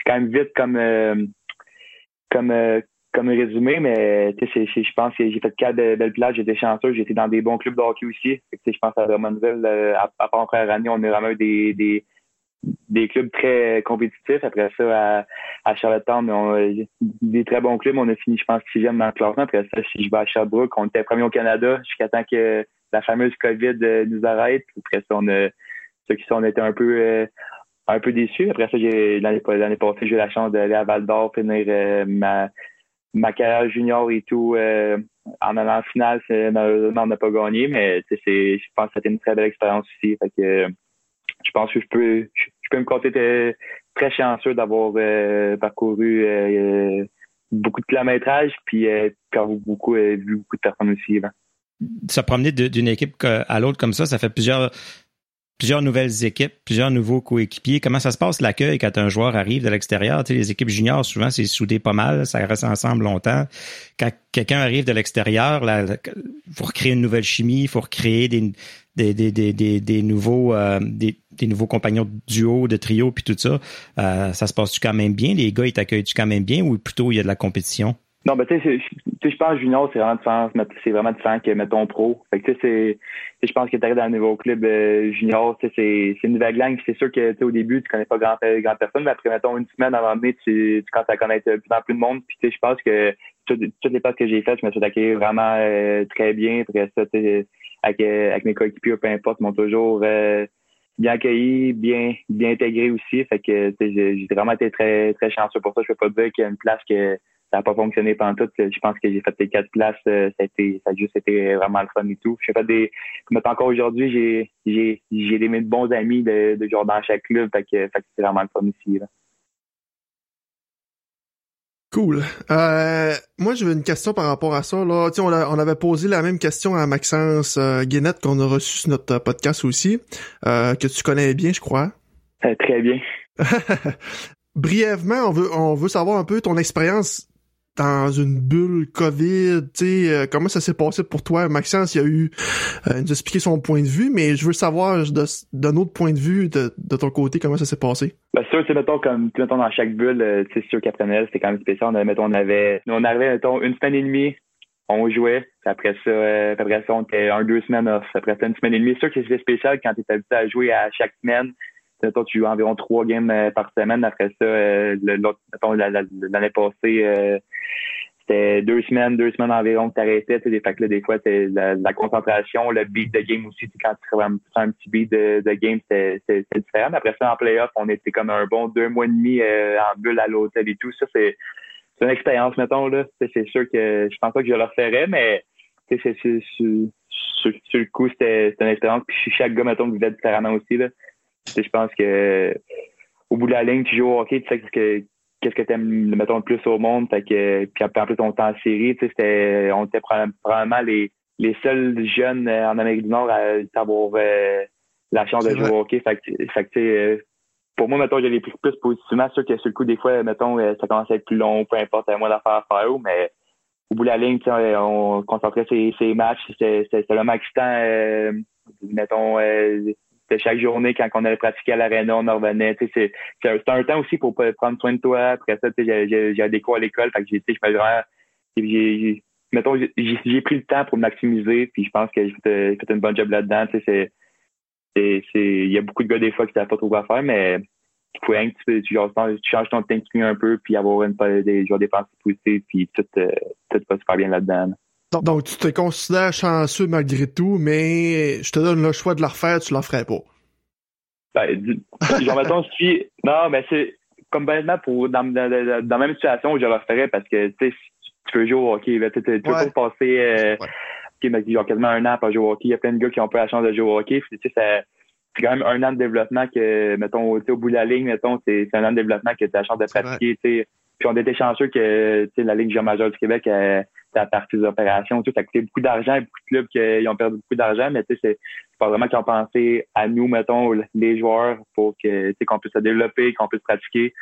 quand même vite comme euh, comme comme résumé, mais je pense que j'ai fait quatre belles places, j'étais chanceux, j'étais dans des bons clubs de hockey aussi. je pense à Drummondville, euh, à, part en première année, on a vraiment des, des, des clubs très compétitifs. Après ça, à, à Charlottetown, on a des très bons clubs. On a fini, je pense, sixième dans le classement. Après ça, si je vais à Sherbrooke, on était premier au Canada jusqu'à temps que la fameuse COVID euh, nous arrête. Après ça, on a ceux qui sont, on était un peu euh, un peu déçus. Après ça, l'année passée, j'ai eu la chance d'aller à Val d'Or, finir ma ma carrière junior et tout, euh, en allant en finale, malheureusement, on n'a pas gagné, mais je pense que c'était une très belle expérience aussi. Que, je pense que je peux, je, peux me compter très chanceux d'avoir euh, parcouru euh, beaucoup de kilométrage, puis beaucoup, vu beaucoup de personnes aussi. Là.
Se promener d'une équipe à l'autre comme ça, ça fait plusieurs plusieurs nouvelles équipes, plusieurs nouveaux coéquipiers. Comment ça se passe l'accueil quand un joueur arrive de l'extérieur? Tu sais, les équipes juniors, souvent, c'est soudé pas mal, ça reste ensemble longtemps. Quand quelqu'un arrive de l'extérieur, il faut recréer une nouvelle chimie, il faut recréer des, nouveaux euh, des, des, nouveaux compagnons de duo, de trio, puis tout ça. Euh, ça se passe-tu quand même bien? Les gars, ils t'accueillent-tu quand même bien ou plutôt il y a de la compétition?
Non, ben, tu sais, je pense junior, c'est vraiment différent, c'est vraiment différent que, mettons, pro. Fait que, tu sais, je pense que tu arrives dans un nouveau club euh, junior, tu sais, c'est une nouvelle langue. C'est sûr que, tu au début, tu connais pas grand, grand personne, mais après, mettons, une semaine avant de tu, tu commences à connaître plus en plus de monde. Puis, tu sais, je pense que toutes, les passes que j'ai faites, je me suis attaqué vraiment euh, très bien. Après ça, tu sais, avec, euh, avec mes coéquipiers, peu importe, m'ont toujours bien accueilli, bien, bien intégré aussi. Fait que, j'ai vraiment été très, très chanceux pour ça. Je peux pas dire qu'il y a une place que, ça n'a pas fonctionné pendant tout. Je pense que j'ai fait les quatre places. Euh, ça a, été, ça a juste été vraiment le fun et tout. J'ai fait des. Comme encore aujourd'hui, j'ai j'ai j'ai des bons amis de, dans chaque club. Fait que, fait que c'est vraiment le fun ici. Là.
Cool. Euh, moi, j'avais une question par rapport à ça. Là. On, a, on avait posé la même question à Maxence euh, Guénette qu'on a reçu sur notre podcast aussi, euh, que tu connais bien, je crois.
Euh, très bien.
Brièvement, on veut, on veut savoir un peu ton expérience dans une bulle COVID, tu sais, euh, comment ça s'est passé pour toi? Maxence, il a eu, euh, nous expliqué son point de vue, mais je veux savoir d'un autre point de vue de, ton côté, comment ça s'est passé?
Ben, sûr, tu mettons, comme, mettons, dans chaque bulle, euh, tu sais, sûr qu'après c'était quand même spécial. On avait, mettons, on avait, on arrivait, mettons, une semaine et demie, on jouait, après ça, euh, après ça, on était un, deux semaines off. Après ça, une semaine et demie. C'est sûr que c'était spécial quand tu es habitué à jouer à chaque semaine. Mettons, tu joues environ trois games par semaine. Après ça, mettons, l'année passée, c'était deux semaines, deux semaines environ que t'arrêtais. Des fait que là, des fois, c'est la, concentration, le beat de game aussi. Quand tu fais un, un, petit beat de, de game, c'est différent. Mais après ça, en playoff, on était comme un bon deux mois et demi euh, en bulle à l'hôtel et tout. Ça, c'est une expérience, mettons. là. C'est sûr que je pense pas que je le referais, mais c'est sur, sur, le coup, c'était une expérience. Puis chaque gars, mettons, vivait différemment aussi. Là. Je pense que au bout de la ligne, tu joues au hockey, tu sais que qu'est-ce que t'aimes, mettons, le plus au monde? Fait que, puis en plus, on était en série, tu sais, c'était, on était probablement les, les seuls jeunes euh, en Amérique du Nord à avoir euh, la chance de jouer au hockey. Fait que, fait que euh, pour moi, mettons, j'ai pris plus positivement. Sûr que sur le coup, des fois, mettons, ça commençait à être plus long, peu importe, à moi d'affaire à faire, mais au bout de la ligne, on concentrait ces, ces matchs. C'était vraiment excitant, mettons, c'était chaque journée quand on allait pratiquer à l'aréna, on en revenait. C'est un temps aussi pour prendre soin de toi. Après ça, j'ai des cours à l'école. Fait j'ai, vraiment, j'ai, mettons, j'ai pris le temps pour maximiser. Puis je pense que j'ai fait, une bonne job là-dedans. C'est, il y a beaucoup de gars des fois qui savent pas trop quoi faire, mais il faut rien que tu, tu, tu changes ton thinking un peu, puis avoir une, des, des pensées positives, puis tout, euh, tout va super bien là-dedans.
Donc, tu te considères chanceux malgré tout, mais je te donne le choix de le refaire, tu le ferais pas.
Ben, genre, mettons, si. Non, mais c'est comme bêtement pour dans, dans, dans, la même situation, je le referais parce que tu sais, tu peux jouer au hockey. Tu peux pas passer euh, ouais. genre quasiment un an pour jouer au hockey. Il y a plein de gars qui ont pas la chance de jouer au hockey. Tu sais, c'est quand même un an de développement que, mettons, au bout de la ligne, mettons, c'est un an de développement que tu as la chance de pratiquer. Puis on était chanceux que la Ligue majeure du Québec, elle, à partie des opérations. Ça a coûté beaucoup d'argent. Beaucoup de clubs qui ont perdu beaucoup d'argent, mais tu sais, c'est pas vraiment qu'ils ont pensé à nous, mettons, les joueurs, pour que qu'on puisse se développer, qu'on puisse pratiquer.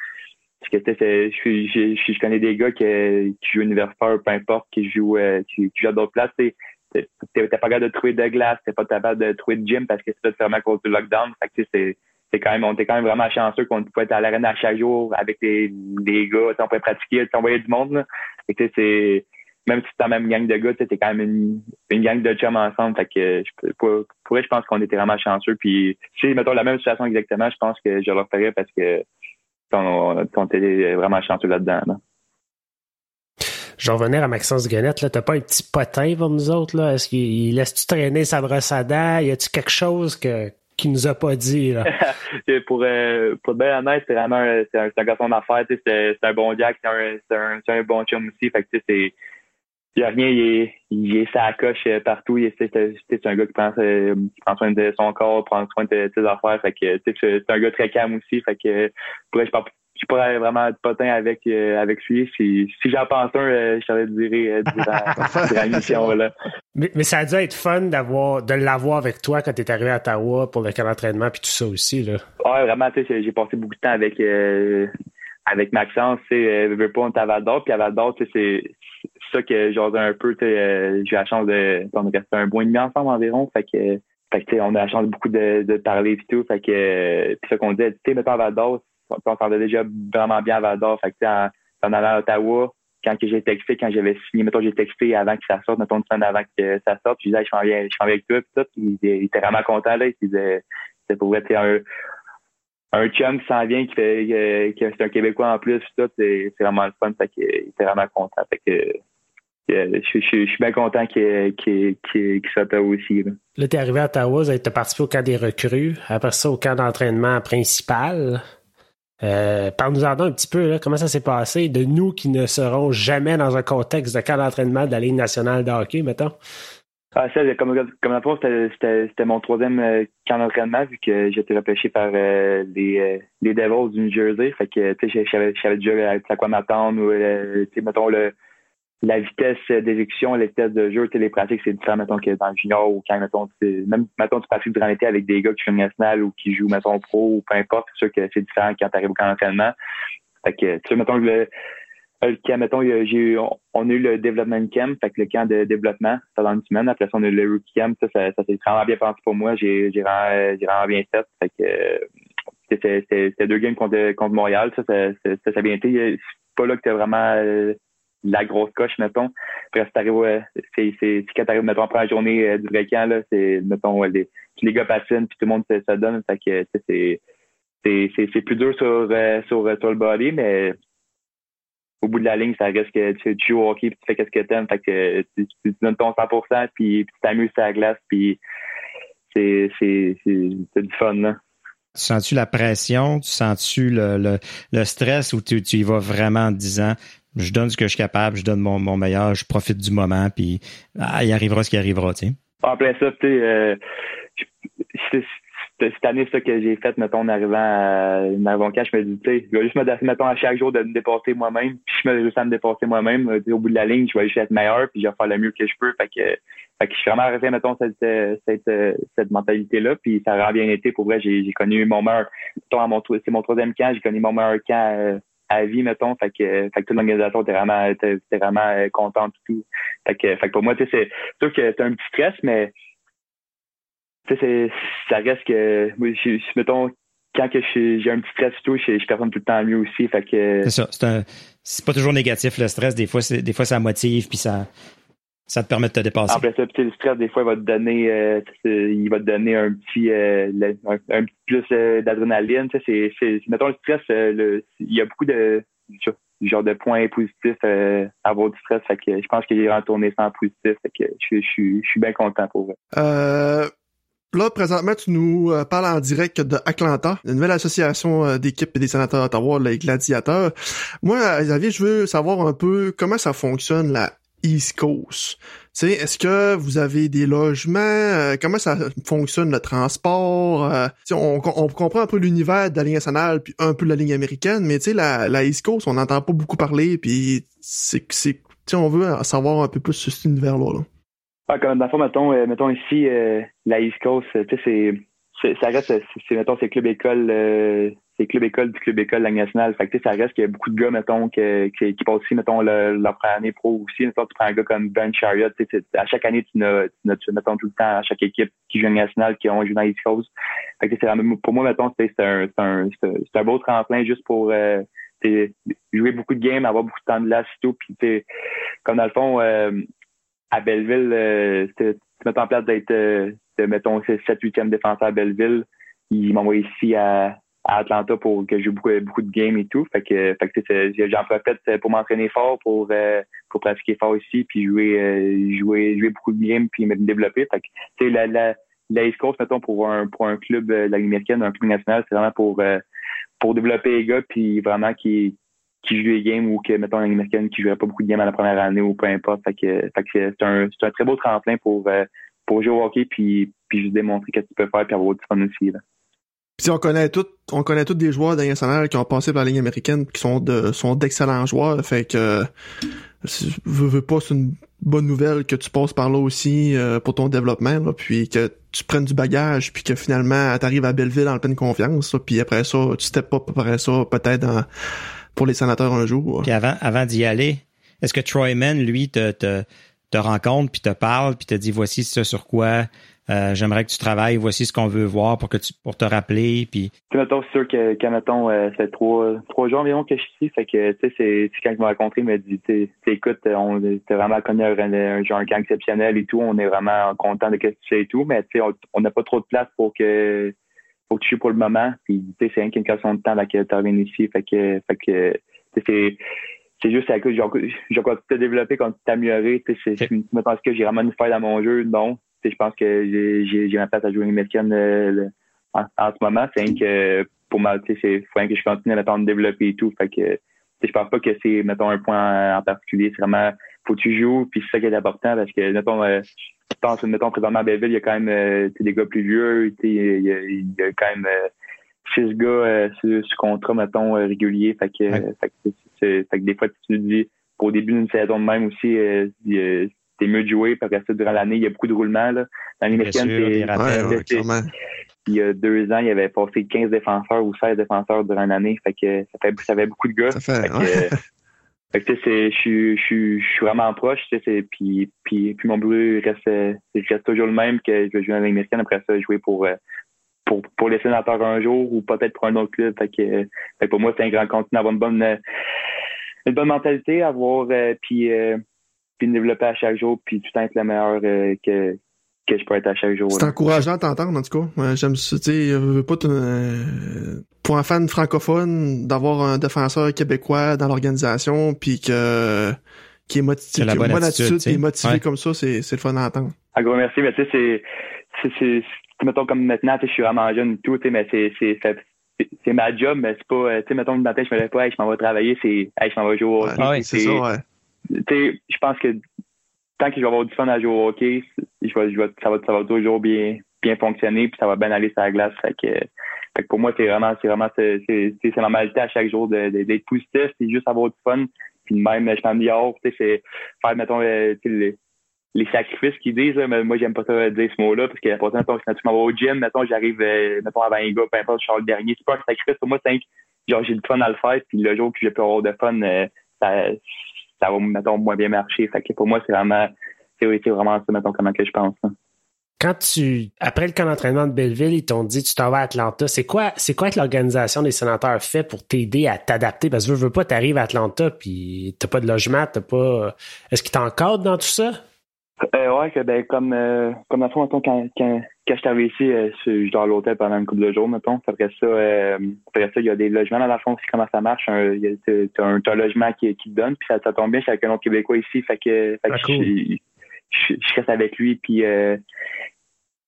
Parce que je, je, connais des gars qui, qui jouent universitaire, peu importe, qui jouent, euh, qui, jouent à d'autres places. T'es pas capable de trouver de glace, t'es pas capable de trouver de gym parce que c'est fermé à cause du lockdown. Fait que c'est c'est quand même, on était quand même vraiment chanceux qu'on pouvait être à l'arène à chaque jour avec des, des gars, on pouvait pratiquer, on voyait du monde. C'est même si c'est la même gang de gars, t'es quand même une, une gang de chums ensemble. Fait que je pour, pour je pense qu'on était vraiment chanceux. Puis si mettons la même situation exactement, je pense que je le referais parce que on, on était vraiment chanceux là-dedans.
Je vais revenir à Maxence Guenette, là. T'as pas un petit potin pour nous autres, là? Est-ce qu'il laisse-tu traîner sa brosse à dents? Y a-tu quelque chose que, qu'il nous a pas dit, là?
pour, euh, pour être bien honnête, c'est vraiment un, c'est un, un garçon d'affaires, c'est, c'est un bon Jack, c'est un, c'est un, c'est un bon chum aussi. Fait que, c'est, il y a rien, il est, il est sa coche euh, partout. Il est, c'est, un gars qui prend, euh, qui prend soin de son corps, prend soin de ses affaires. Fait que, c'est un gars très calme aussi. Fait que, pourrais, je, je pourrais vraiment être potin avec, euh, avec lui. Si, si j'en pense un, je t'aurais diré durant, la mission, là.
Mais, mais ça a dû être fun d'avoir, de l'avoir avec toi quand t'es arrivé à Ottawa pour le camp d'entraînement puis tout ça aussi, là.
Ouais, vraiment, tu sais, j'ai passé beaucoup de temps avec, avec Maxence, tu sais, veux pas, on à Val d'Or, puis à Val d'Or, tu sais, c'est, ça que j'osais un peu, euh, j'ai la chance de, on est resté un bon et demi ensemble environ, fait que, fait que, on a la chance beaucoup de, de parler et tout, fait que, puis ça qu'on disait, tu sais, mettons à Val d'Or, on s'entendait déjà vraiment bien à Val d'Or, fait que, en, en allant à Ottawa, quand j'ai texté, quand j'avais signé, mettons, j'ai texté avant que ça sorte, mettons, une semaine avant que ça sorte, puis je disais, je m'en viens, je viens avec toi, puis tout, puis il, était vraiment content, là, il disait, c'est pour être un, un chum qui s'en vient, qui fait, qui, c'est un Québécois en plus, c'est, vraiment le fun, fait qu'il était vraiment content, que, je, je, suis bien content qu'il, qu'il, qu'il soit aussi. Là,
là t'es arrivé à Ottawa, tu as participé au camp des recrues, après ça au camp d'entraînement principal. Euh, Parle-nous en un petit peu, comment ça s'est passé de nous qui ne serons jamais dans un contexte de camp d'entraînement de la Ligue nationale de hockey, mettons?
Ah, ça, comme, comme fois, c'était mon troisième euh, camp d'entraînement vu que été repêché par euh, les, euh, les Devils du New Jersey. Fait que, tu sais, je savais déjà à quoi m'attendre ou, tu sais, mettons, le, la vitesse d'exécution, la vitesse de jeu, les pratiques, c'est différent, mettons, que dans le junior ou quand, mettons, même, mettons, tu pratiques durant l'été avec des gars qui jouent national ou qui jouent, mettons, pro ou peu importe, c'est sûr que c'est différent quand tu arrives au camp d'entraînement. Fait que, tu sais, mettons, le, camp, mettons, j'ai on, a eu le development camp, fait que le camp de développement pendant une semaine. Après ça, on a eu le rookie camp. Ça, ça, s'est vraiment bien passé pour moi. J'ai, j'ai vraiment, vraiment bien fait. Fait que, c'était deux games contre, contre Montréal. Ça, ça, ça, ça, a bien été. C'est pas là que t'as vraiment euh, la grosse coche, mettons. Après, c'est c'est, c'est, quand t'arrives, mettons, en première journée euh, du vrai camp, là, c'est, mettons, les, les gars patinent, puis tout le monde se, donne. Fait que, c'est, c'est, c'est, plus dur sur, euh, sur, sur le body, mais au bout de la ligne, ça reste que tu, joues au hockey, puis tu fais qu'est-ce que t'aimes. Fait que tu, tu, donnes ton 100%, puis, tu t'amuses à la glace, puis c'est, du fun, là.
Tu sens-tu la pression? Tu sens-tu le, le, le stress ou tu, tu y vas vraiment en disant je donne ce que je suis capable, je donne mon, mon meilleur, je profite du moment, puis ah, il arrivera ce qui arrivera, tu sais?
En plein ça, tu sais, euh, cette année, ça que j'ai fait, mettons, en arrivant à, arrivant je me dis, tu sais, je vais juste me mettons, à chaque jour de me dépasser moi-même, puis je me juste à me dépasser moi-même. Au bout de la ligne, je vais juste être meilleur, puis je vais faire le mieux que je peux. Fait que, fait que je suis vraiment arrêté, mettons, cette, cette, cette mentalité-là, puis ça a vraiment bien été. Pour vrai, j'ai connu mon meilleur, c'est mon troisième camp, j'ai connu mon meilleur camp euh, à vie, mettons. Fait que, fait que toute l'organisation était vraiment, était, vraiment euh, contente tout. Fait que, fait que pour moi, tu sais, c'est sûr que c'est un petit stress, mais tu sais, ça reste que, moi, je, mettons, quand que j'ai un petit stress tout, je, je performe tout le temps mieux aussi. Fait que.
C'est ça. C'est un, c'est pas toujours négatif, le stress. Des fois, c'est, des fois, ça motive, puis ça, ça te permet de te dépasser.
Après ça, le stress, des fois, il va te donner, euh, il va te donner un petit, euh, un, petit plus euh, d'adrénaline. C'est, c'est, mettons, le stress, le, il y a beaucoup de, genre de points positifs à avoir du stress. Fait que je pense qu'il est retourné sans positif. Fait que je, je, je, suis bien content pour vous.
Euh, Là, présentement, tu nous euh, parles en direct de Atlanta, nouvelle association euh, d'équipes des sénateurs d'Ottawa, les gladiateurs. Moi, Xavier, je veux savoir un peu comment ça fonctionne la East Coast. Tu est-ce que vous avez des logements? Euh, comment ça fonctionne le transport? on, on, comprend un peu l'univers de la ligne nationale puis un peu de la ligne américaine, mais tu sais, la, la East Coast, on n'entend pas beaucoup parler, puis c'est, c'est, on veut savoir un peu plus sur cet univers-là. Là.
Ah, comme dans le fond, mettons, euh, mettons ici, euh, la East Coast, tu sais, ça reste, c'est, mettons, c'est club école, euh, c'est club école du club école la nationale. Fait que, ça reste qu'il y a beaucoup de gars, mettons, qui, qui, qui passent aussi, mettons, leur première année pro aussi. Mettons, tu prends un gars comme Ben Chariot, à chaque année, tu n'as, tu mettons, tout le temps à chaque équipe qui joue en nationale, qui ont joué dans East Coast. Fait que, c'est, pour moi, mettons, c'est, un, c'est un, c'est un beau tremplin juste pour, euh, jouer beaucoup de games, avoir beaucoup de temps de glace et tout. Puis, comme dans le fond, à Belleville, euh, tu mets en place d'être, euh, mettons, 7-8e défenseur à Belleville. Il m'envoie ici à, Atlanta pour que je joue beaucoup, beaucoup de games et tout. Fait que, fait que j'en profite pour m'entraîner fort, pour, euh, pour pratiquer fort ici, puis jouer, euh, jouer, jouer beaucoup de games, puis me développer. Fait que, la, la, la East Coast, mettons, pour un, pour un club de la américaine, un club national, c'est vraiment pour, pour développer les gars, puis vraiment qui, qui joue les games ou que, mettons, un américaine qui jouerait pas beaucoup de games à la première année ou peu importe. Fait que, fait que c'est un, un très beau tremplin pour, euh, pour jouer au hockey puis, puis juste démontrer ce que tu peux faire puis avoir du fun aussi, là.
Puis on connaît tout, on connaît tous des joueurs nationale qui ont passé par la ligne américaine qui sont de sont d'excellents joueurs. Fait que veux, veux pas, c'est une bonne nouvelle que tu passes par là aussi euh, pour ton développement, là, puis que tu prennes du bagage, puis que finalement t'arrives à Belleville en pleine confiance, puis après ça, tu step pas après ça, peut-être dans pour les sénateurs un jour.
Puis avant, avant d'y aller, est-ce que Troyman, lui, te, te, te rencontre, puis te parle, puis te dit voici ce sur quoi euh, j'aimerais que tu travailles, voici ce qu'on veut voir pour que tu pour te rappeler. Puis.
Mettons, c'est sûr que quand mettons, euh, c'est trois, trois jours environ que je suis ici. Fait que tu sais, c'est quand il m'a rencontré, il m'a dit écoute, on était vraiment connu un, un, genre un camp exceptionnel et tout, on est vraiment content de ce que tu fais et tout, mais tu sais, on n'a pas trop de place pour que pour que tu joues pour le moment. Puis tu sais, c'est rien qu'une question de temps là, que tu reviens ici. Fait que fait que c'est c'est juste à cause j'ai encore te développer quand tu t'améliorer. Okay. mettons, que j'ai vraiment une faille dans mon jeu? Non je pense que j'ai ma place à jouer américaine euh, en, en, ce moment. C'est que pour moi, c'est faut que je continue à me développer et tout. Fait que je pense pas que c'est mettons un point en particulier. C'est vraiment faut que tu joues, puis c'est ça qui est important parce que mettons euh, je pense mettons présentement à Belleville, il y a quand même euh, des gars plus vieux, il y, a, il y a quand même euh, six gars euh, sur, sur, contrat mettons régulier. Fait que, ouais. fait, que fait que des fois tu te dis au début d'une saison de même aussi c'est mieux de jouer parce que durant l'année, il y a beaucoup de roulements. Là. Dans l'américaine, c'est. il y a deux ans, il y avait passé 15 défenseurs ou 16 défenseurs durant l'année. Fait que ça fait, ça fait beaucoup de gars.
Ça fait,
fait que, je suis, je suis vraiment proche, tu sais, puis, puis, puis mon but reste, reste toujours le même que je vais jouer dans l'américaine, après ça, jouer pour, pour, pour les sénateurs un jour ou peut-être pour un autre club. Fait que, fait que pour moi, c'est un grand continent, avoir une bonne, une bonne mentalité, avoir, puis, puis de développer à chaque jour, puis tout le temps être le meilleur euh, que, que je peux être à chaque jour.
C'est encourageant à t'entendre, en tout cas. J'aime ça, tu sais, pas pour un fan francophone, d'avoir un défenseur québécois dans l'organisation, puis que qui est motivé,
la bonne attitude,
qui est motivé comme ça, c'est le fun à entendre.
Un gros merci, mais tu sais, c'est, mettons comme maintenant, tu sais, je suis vraiment jeune et tout, tu sais, mais c'est, c'est, c'est ma job, mais c'est pas, tu sais, mettons le matin, je me lève pas, hey, je m'en vais travailler, c'est, hey, je m'en vais jouer au
hockey. Ouais, c'est ça, ouais
je pense que que je vais avoir du fun à jouer au hockey, je je ça, va, toujours bien, fonctionner puis ça va bien aller sur la glace. Pour moi, c'est vraiment, c'est vraiment, c'est, à chaque jour d'être positif, c'est juste avoir du fun. Puis même, je m'améliore, tu sais, c'est faire, mettons, euh, les, les sacrifices qu'ils disent, mais moi, j'aime pas ça dire ce mot-là, parce que la prochaine fois, quand tu m'en vas au gym, mettons, j'arrive, euh, mettons, avant un gars, peu importe, je suis le dernier. C'est pas un sacrifice pour moi, c'est genre, j'ai du fun à le faire, puis le jour que j'ai pu avoir de fun, euh, ça, ça va, mettons, moins bien marcher. Fait que pour moi, c'est vraiment, c'est vraiment ça, mettons, comment que je pense. Hein.
Quand tu, après le camp d'entraînement de Belleville, ils t'ont dit, tu t'en vas à Atlanta. C'est quoi, c'est quoi que l'organisation des sénateurs fait pour t'aider à t'adapter? Parce que veux, veux pas, t'arrives à Atlanta puis t'as pas de logement, t'as pas, est-ce qu'ils t'encadrent dans tout ça?
Euh, ouais, que, ben, comme, euh, comme la fois, quand, quand, quand je suis arrivé ici, euh, je dors à l'hôtel pendant une couple de jours, mettons. Après ça, euh, après ça, il y a des logements dans la fond aussi, comment ça marche. Un, y a, un, un logement qui, qui te donne, puis ça, ça tombe bien, je suis avec un autre Québécois ici, fait que, fait que ah, cool. je, je, je, reste avec lui, puis, euh,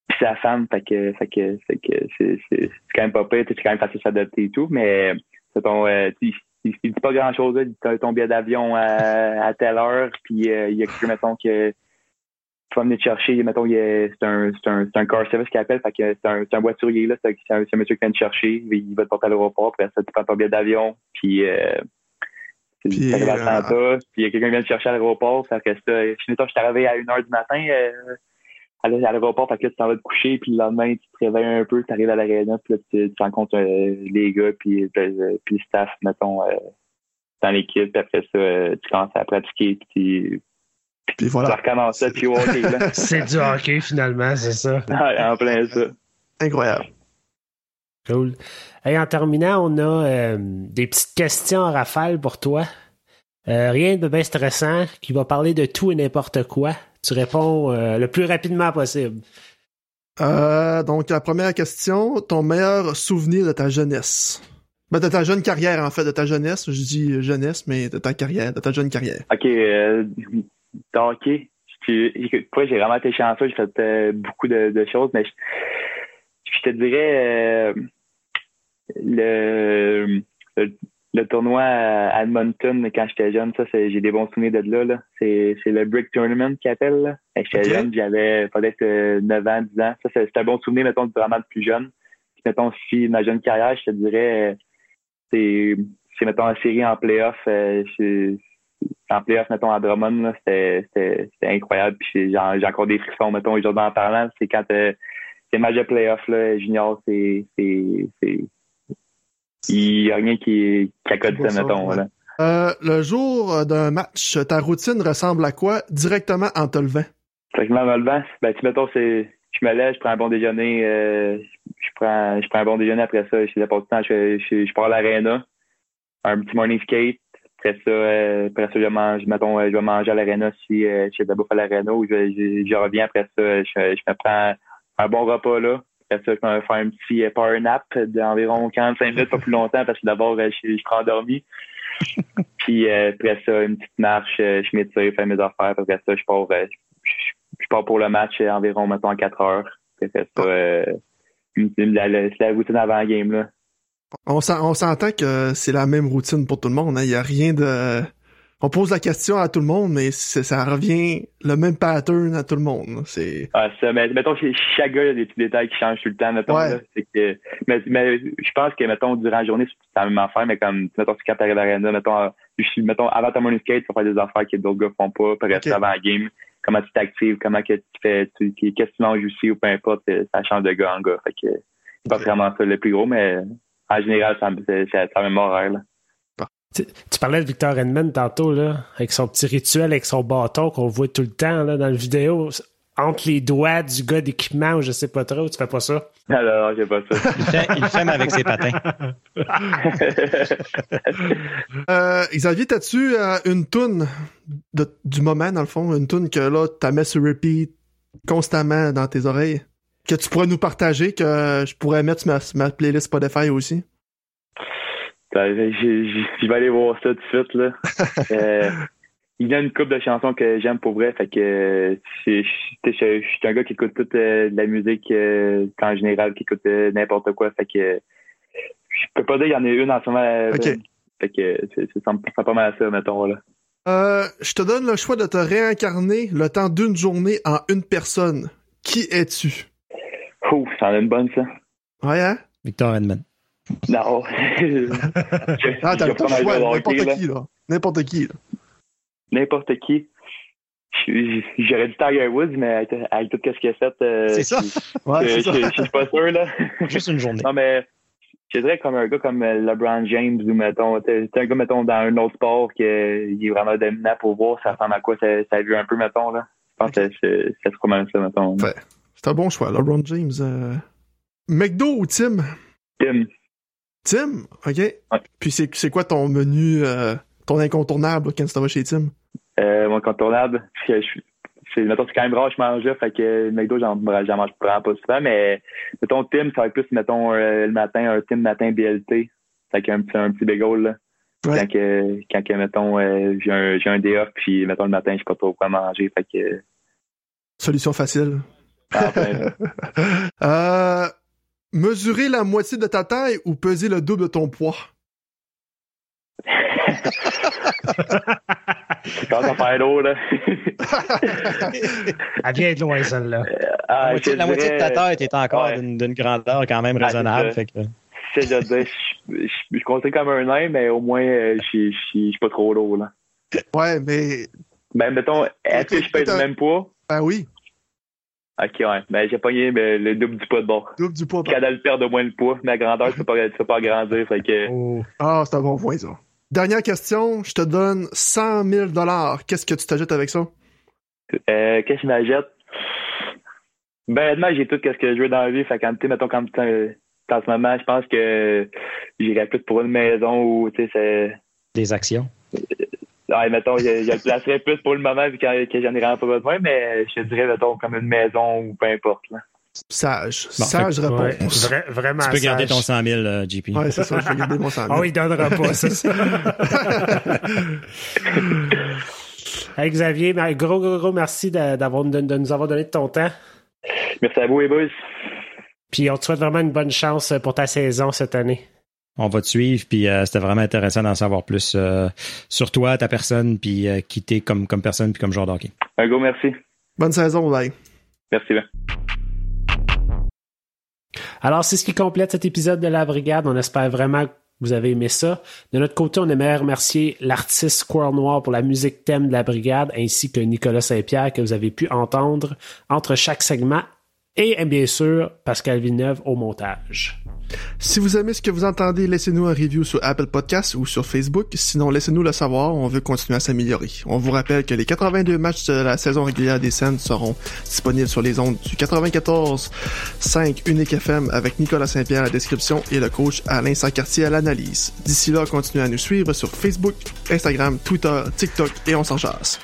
puis sa femme, fait que, fait que, fait que c'est, c'est, quand même pas pire, c'est quand même facile de s'adapter et tout, mais c'est ton, euh, il, il, dit pas grand chose, il dit ton billet d'avion à, à telle heure, puis euh, il y a quelqu'un, mettons, que tu vas venir te chercher, mettons, c'est un, un, un car service qui appelle, fait que c'est un, un voiturier, là, c'est un, monsieur qui vient te chercher, il va te porter à l'aéroport, puis ça, tu prends ton billet d'avion, puis, euh, puis, à Atlanta, euh... puis il y a quelqu'un qui vient te chercher à l'aéroport, fait que ça, je suis arrivé à 1h du matin, euh, à l'aéroport, fait que là, tu t'en vas te coucher, puis le lendemain, tu te réveilles un peu, tu arrives à l'aréna, puis là, tu, tu rencontres euh, les gars, puis, euh, puis le staff, mettons, euh, dans l'équipe, puis après ça, euh, tu commences à pratiquer, puis
puis voilà.
Ça puis hockey,
c'est du hockey, finalement, c'est ça.
en plein ça.
Incroyable.
Cool. Et en terminant, on a euh, des petites questions en rafale pour toi. Euh, rien de bien stressant, qui va parler de tout et n'importe quoi. Tu réponds euh, le plus rapidement possible.
Euh, donc, la première question, ton meilleur souvenir de ta jeunesse? Ben, de ta jeune carrière, en fait, de ta jeunesse. Je dis jeunesse, mais de ta carrière, de ta jeune carrière.
OK. Euh, hockey. Moi, j'ai vraiment été chanceux. J'ai fait euh, beaucoup de, de, choses, mais je, je te dirais euh, le, le, le, tournoi à Edmonton quand j'étais jeune, ça, j'ai des bons souvenirs de là. là. C'est, c'est le Brick Tournament qu'ils appellent. J'étais okay. jeune, j'avais peut-être 9 ans, 10 ans. Ça, c'est un bon souvenir, mettons, vraiment de plus jeune. Puis, mettons, si ma jeune carrière, je te dirais, c'est, c'est mettons, la série en playoff. Euh, en playoff, mettons, à Drummond, c'était incroyable. Puis j'ai encore des frissons, mettons, aujourd'hui en parlant. C'est quand euh, c'est match de playoff, là, junior, c'est. Il n'y a rien qui, qui accote ça, mettons. Ouais. Là.
Euh, le jour d'un match, ta routine ressemble à quoi directement en te levant?
Directement en me levant? Ben, tu mettons, c'est, je me lève, je prends un bon déjeuner, euh, je prends, je prends un bon déjeuner après ça, je pas du temps, je, je, je pars à l'aréna, un petit morning skate, après ça, euh, après ça, je mange, mettons, euh, je vais manger à l'aréna si euh, je suis de la bouffe à l'aréna ou je, je, je, reviens après ça, je, je me prends un bon repas là. Après ça, je vais faire un petit power nap d'environ 45 minutes, pas plus longtemps, parce que d'abord, je, je prends endormi. Puis après ça, une petite marche, je m'étire, je fais mes affaires. Après ça, je pars, je, pars pour le match environ, mettons, à 4 heures. Après ça, euh, la, la, la routine avant la game, là.
On s'entend que c'est la même routine pour tout le monde. Hein. Il n'y a rien de... On pose la question à tout le monde, mais ça revient le même pattern à tout le monde. C'est.
Ah, ça, mais mettons, chaque gars, il y a des petits détails qui changent tout le temps, mettons.
Ouais.
que, mais, mais je pense que, mettons, durant la journée, c'est la même affaire, mais comme, mettons, quand t'arrives à l'arena, mettons, mettons, avant ta morning skate, tu vas faire des affaires que d'autres gars font pas, après okay. avant la game, comment tu t'actives, comment que tu fais, qu'est-ce que tu manges aussi, ou peu importe, ça change de gars en gars. Fait que, c'est pas vraiment ça le plus gros, mais en général, c'est la même horaire. Là.
Tu, tu, parlais de Victor Edmond tantôt, là, avec son petit rituel, avec son bâton qu'on voit tout le temps là, dans la vidéo, entre les doigts du gars d'équipement ou je sais pas trop, tu fais pas ça?
Non, non, j'ai pas ça.
il, fait, il fait avec ses patins.
euh, Xavier, t'as-tu euh, une toune du moment, dans le fond, une toune que là, t'as mis sur repeat constamment dans tes oreilles? Que tu pourrais nous partager, que je pourrais mettre sur ma, playlist Spotify aussi?
Je vais aller voir ça tout de suite. Là. euh, il y a une couple de chansons que j'aime pour vrai. Fait que je suis un gars qui écoute toute euh, la musique euh, en général, qui écoute n'importe quoi. Fait que je peux pas dire qu'il y en a une en ce moment.
Okay.
Fait que ça me pas mal à ça, mettons. Là.
Euh, je te donne le choix de te réincarner le temps d'une journée en une personne. Qui es-tu?
Ouf, ça en a une bonne, ça.
Ouais, hein?
Victor Edmond.
Non.
ah, t'as pas le choix, n'importe qui, là. N'importe qui, là.
N'importe qui. J'aurais dit Tiger Woods, mais avec, tout ce qu'il a fait. Euh,
c'est ça?
Ouais,
je, je, je suis pas sûr, là.
Juste une journée.
non, mais je dirais comme un gars comme LeBron James ou, mettons, t'es un gars, mettons, dans un autre sport qui est vraiment dominant pour voir ça ressemble à quoi ça, ça a vu un peu, mettons, là. Je pense okay. que c'est mal ça, mettons.
Ouais. C'est un bon choix, LeBron James. Euh... McDo ou Tim?
Tim.
Tim? OK.
Ouais.
Puis c'est quoi ton menu, euh, ton incontournable quand tu vas chez Tim?
Euh, mon incontournable, c'est mettons, c'est quand même rare je mange là, fait que McDo, j'en mange vraiment pas souvent, mais mettons, Tim, ça va être plus, mettons, euh, le matin, un Tim matin BLT. Fait qu'un petit, un petit bagel, là.
Ouais.
Quand, que, quand que, mettons, euh, j'ai un, j'ai un day off, puis, mettons, le matin, je sais pas trop quoi manger, fait que...
Solution facile. Euh, mesurer la moitié de ta taille ou peser le double de ton poids?
c'est quand ça fait l'eau, là.
Elle vient de loin, celle-là.
Ah,
la moitié, la moitié de ta tête est encore
Ouais.
d'une grandeur quand même
Ah,
raisonnable. fait que...
De dire, je, je, je comptais comme un nain, mais au moins, euh, je je- je suis pas trop lourd, là.
Ouais, mais.
Ben, mettons, est-ce que je pèse le même poids?
Ben oui,
Ok, ouais. Ben, j'ai pogné ben, le double du poids de bord.
double du poids.
Puis elle a le perdre de moins le poids. Ma grandeur, peux pas, peux pas agrandir. Fait que,
Oh.
Ah, c'est un bon point, ça. Dernière question, je te donne 100 000 Qu'est-ce que tu t'ajoutes avec ça?
euh, qu'est-ce que je m'achète? Ben, honnêtement, j'ai tout ce que je veux dans la vie. Fait qu'en, tu sais, mettons, comme euh, en ce moment, je pense que j'irais plus pour une maison où, tu sais, c'est,
Des actions.
Ouais, mettons, je, je le placerais plus pour le moment vu que, que j'en ai vraiment pas besoin, mais je te dirais, mettons, comme une maison ou peu importe. Là.
Sage.
Bon,
Sage
Ouais,
réponse.
vra- vraiment
Tu peux garder ton
sage.
100 000, euh, JP.
Ouais, c'est ça, je vais garder mon 100 000.
Oh, il donnera pas, c'est ça. hey, Xavier, mais gros, gros, gros merci de, d'avoir, de, de nous avoir donné de ton temps.
Merci à vous, les boys.
Puis on te souhaite vraiment une bonne chance pour ta saison cette année.
On va te suivre, puis euh, c'était vraiment intéressant d'en savoir plus euh, sur toi, ta personne, puis euh, qui t'es comme, comme personne, puis comme joueur de hockey.
Un gros merci.
Bonne saison, bye.
Merci bien.
Alors, c'est ce qui complète cet épisode de La Brigade. On espère vraiment que vous avez aimé ça. De notre côté, on aimerait remercier l'artiste Squirrel Noir pour la musique thème de La Brigade, ainsi que Nicolas Saint-Pierre que vous avez pu entendre entre chaque segment Et bien sûr, Pascal Villeneuve au montage.
Si vous aimez ce que vous entendez, laissez-nous un review sur Apple Podcasts ou sur Facebook. Sinon, laissez-nous le savoir, on veut continuer à s'améliorer. On vous rappelle que les 82 matchs de la saison régulière des scènes seront disponibles sur les ondes du 94 5 Unique FM avec Nicolas Saint-Pierre à la description et le coach Alain Sancartier à l'analyse. D'ici là, continuez à nous suivre sur Facebook, Instagram, Twitter, TikTok et on s'en chasse.